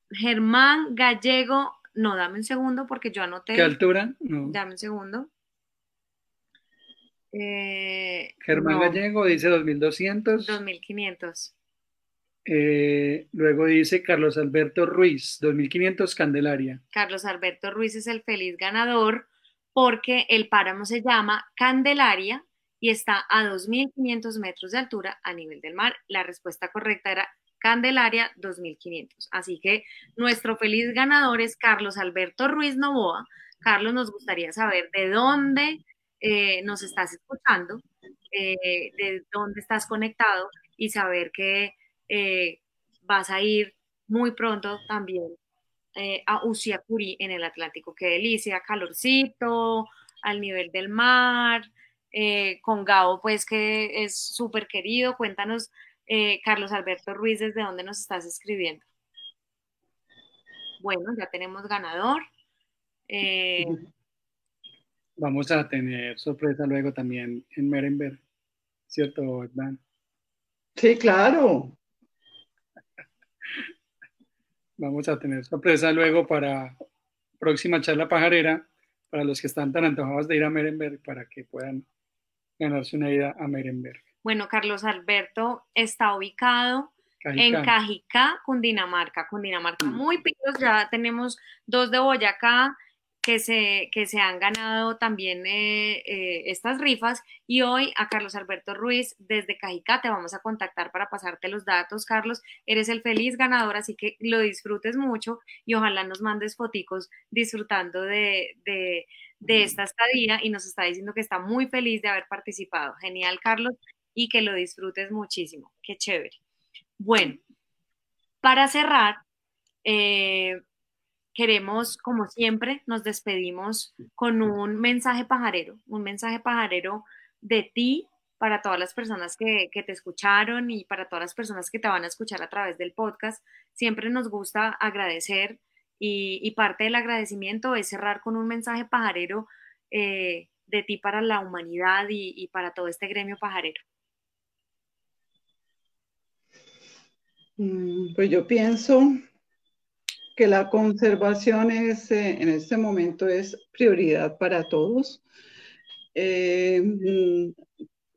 Germán Gallego. No, dame un segundo porque yo anoté. ¿Qué altura? No. Dame un segundo. Eh, Germán Gallego dice 2200. 2500. Eh, luego dice Carlos Alberto Ruiz, 2500 Candelaria. Carlos Alberto Ruiz es el feliz ganador porque el páramo se llama Candelaria y está a 2500 metros de altura a nivel del mar. La respuesta correcta era Candelaria 2500. Así que nuestro feliz ganador es Carlos Alberto Ruiz Novoa. Carlos, nos gustaría saber de dónde eh, nos estás escuchando, eh, de dónde estás conectado y saber que eh, vas a ir muy pronto también a Usiacurí en el Atlántico. Qué delicia, calorcito, al nivel del mar, con Gabo, pues que es súper querido. Cuéntanos, Carlos Alberto Ruiz, desde dónde nos estás escribiendo. Bueno, ya tenemos ganador. Vamos a tener sorpresa luego también en Merenberg, ¿cierto, Dan? Sí, claro. Vamos a tener sorpresa luego para próxima charla pajarera, para los que están tan antojados de ir a Merenberg, para que puedan ganarse una ida a Merenberg. Bueno, Carlos Alberto está ubicado en Cajicá, Cundinamarca. Cundinamarca, mm. muy picos, ya tenemos dos de Boyacá que se, que se han ganado también eh, eh, estas rifas y hoy a Carlos Alberto Ruiz desde Cajicá te vamos a contactar para pasarte los datos, Carlos. Eres el feliz ganador, así que lo disfrutes mucho y ojalá nos mandes foticos disfrutando de, de, de esta estadía y nos está diciendo que está muy feliz de haber participado. Genial, Carlos, y que lo disfrutes muchísimo. Qué chévere. Bueno, para cerrar, eh, queremos, como siempre, nos despedimos con un mensaje pajarero, un mensaje pajarero de ti para todas las personas que, te escucharon y para todas las personas que te van a escuchar a través del podcast. Siempre nos gusta agradecer y, parte del agradecimiento es cerrar con un mensaje pajarero eh, de ti para la humanidad y para todo este gremio pajarero. Pues yo pienso que la conservación es, eh, en este momento es prioridad para todos. Eh, mm,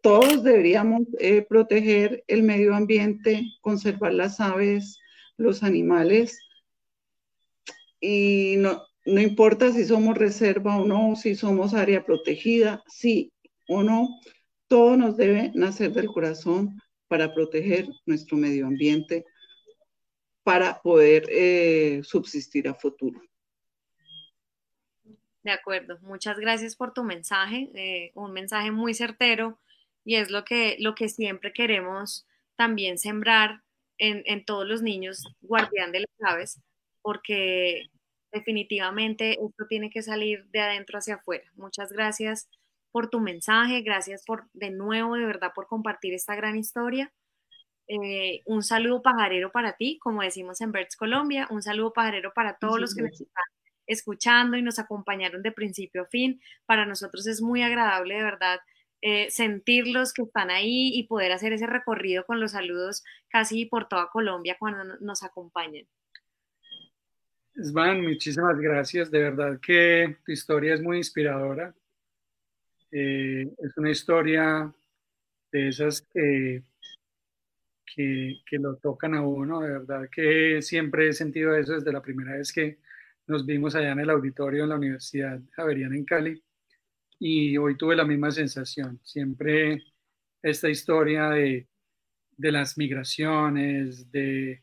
todos deberíamos eh, proteger el medio ambiente, conservar las aves, los animales. Y no, no importa si somos reserva o no, si somos área protegida, sí o no, todo nos debe nacer del corazón para proteger nuestro medio ambiente, para poder eh, subsistir a futuro. De acuerdo, muchas gracias por tu mensaje, eh, un mensaje muy certero y es lo que, lo que siempre queremos también sembrar en, en todos los niños guardián de las aves, porque definitivamente esto tiene que salir de adentro hacia afuera. Muchas gracias por tu mensaje, gracias por de nuevo, de verdad, por compartir esta gran historia. Eh, un saludo pajarero para ti, como decimos en Birds Colombia, un saludo pajarero para todos los que nos están escuchando y nos acompañaron de principio a fin. Para nosotros es muy agradable, de verdad, eh, sentirlos que están ahí y poder hacer ese recorrido con los saludos casi por toda Colombia cuando nos acompañan. Svan, muchísimas gracias. De verdad que tu historia es muy inspiradora. Eh, es una historia de esas que que, lo tocan a uno. De verdad que siempre he sentido eso desde la primera vez que nos vimos allá en el auditorio en la Universidad Javeriana en Cali. Y hoy tuve la misma sensación. Siempre esta historia de, las migraciones, de,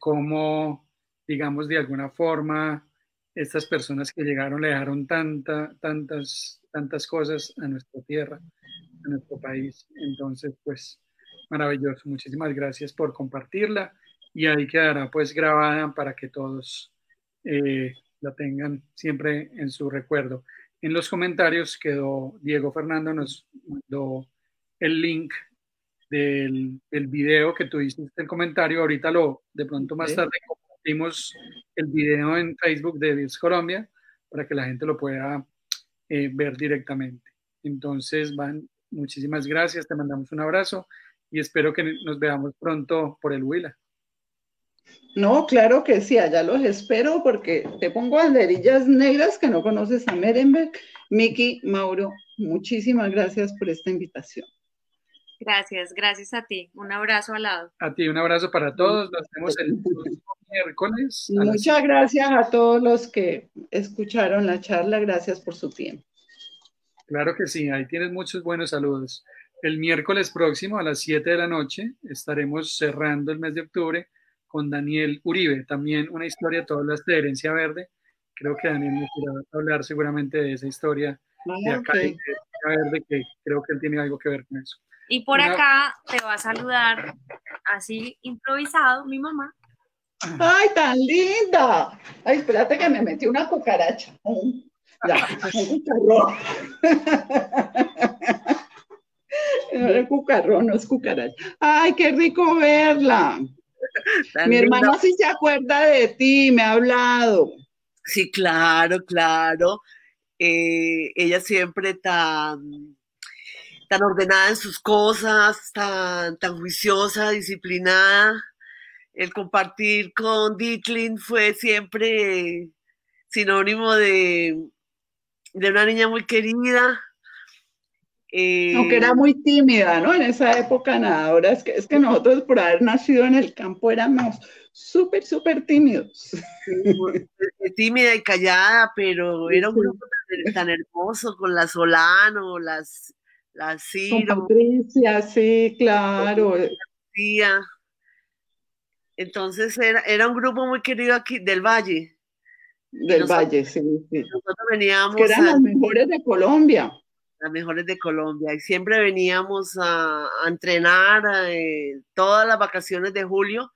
cómo, digamos, de alguna forma, estas personas que llegaron le dejaron tanta, tantas, tantas cosas a nuestra tierra, a nuestro país. Entonces, pues, Maravilloso, muchísimas gracias por compartirla y ahí quedará pues grabada para que todos eh, la tengan siempre en su recuerdo. En los comentarios quedó Diego Fernando, nos mandó el link del, del video que tú hiciste el comentario. Ahorita lo, de pronto más tarde compartimos el video en Facebook de Dios Colombia para que la gente lo pueda eh, ver directamente. Entonces, Van, muchísimas gracias, te mandamos un abrazo y espero que nos veamos pronto por el Huila. No, claro que sí, allá los espero porque te pongo banderillas negras que no conoces a Merenberg. Miki, Mauro, muchísimas gracias por esta invitación. Gracias, gracias a ti. Un abrazo al lado. A ti, un abrazo para todos. Nos vemos el miércoles. Muchas gracias a todos los que escucharon la charla. Gracias por su tiempo. Claro que sí, ahí tienes muchos buenos saludos. El miércoles próximo a las 7 de la noche estaremos cerrando el mes de octubre con Daniel Uribe, también una historia, todas las de herencia verde. Creo que Daniel nos irá a hablar seguramente de esa historia de ah, acá, de herencia verde, que creo que él tiene algo que ver con eso. Y por acá te va a saludar, así improvisado, mi mamá. ¡Ay, tan linda! Ay, espérate que me metí una cucaracha. Ya, un No es cucarrón, no es cucaracha. Ay, qué rico verla. Mi hermana sí se acuerda de ti, me ha hablado. Sí, claro, claro. Eh, ella siempre tan, tan ordenada en sus cosas, tan, tan juiciosa, disciplinada. El compartir con Ditlin fue siempre sinónimo de, de una niña muy querida, aunque era muy tímida, ¿no? En esa época nada. Ahora es que, es que nosotros por haber nacido en el campo éramos súper, súper tímidos. tímida y callada, pero era un grupo tan, hermoso con la Solano, las, las Ciro. Con Patricia, sí, claro. Entonces era, era un grupo muy querido aquí del Valle. Del Valle, sí, sí. Nosotros veníamos. Que eran las mejores de Colombia. Las mejores de Colombia. Y siempre veníamos a, entrenar eh, todas las vacaciones de julio.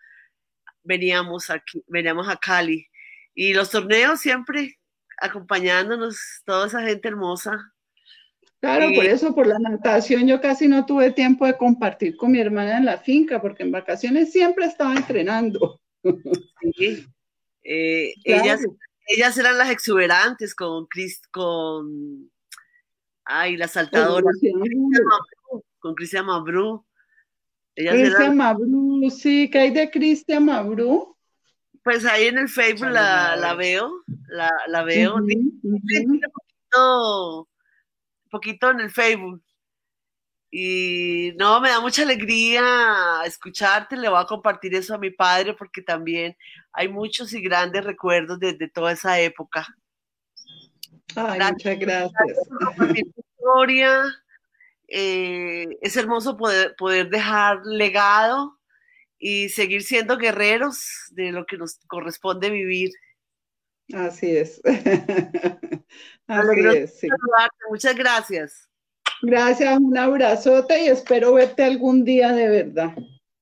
Veníamos aquí, veníamos a Cali. Y los torneos siempre acompañándonos, toda esa gente hermosa. Claro, por eso, por la natación, yo casi no tuve tiempo de compartir con mi hermana en la finca, porque en vacaciones siempre estaba entrenando. Sí. Eh, ellas, ellas eran las exuberantes con con ay, la saltadora con Cristian Mabrú. Cristian Mabrú, sí, ¿qué hay de Cristian Mabrú? Pues ahí en el Facebook la, veo, la, la veo. un poquito en el Facebook. Y no, me da mucha alegría escucharte, le voy a compartir eso a mi padre porque también hay muchos y grandes recuerdos desde toda esa época. Ay, muchas gracias. historia. Eh, es hermoso poder, poder dejar legado y seguir siendo guerreros de lo que nos corresponde vivir. Así es. Así es Muchas gracias. Gracias, un abrazote y espero verte algún día de verdad.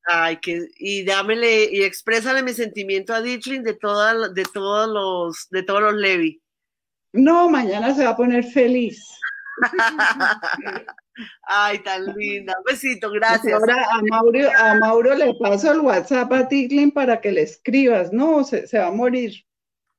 Ay, que, y dámele, y exprésale mi sentimiento a Ditchling de toda, de todos los, de todos los Levi. No, mañana se va a poner feliz. Ay, tan linda. Un besito, gracias. Ahora a Mauro, a Mauro le paso el WhatsApp a Ditchling para que le escribas. No, se, va a morir.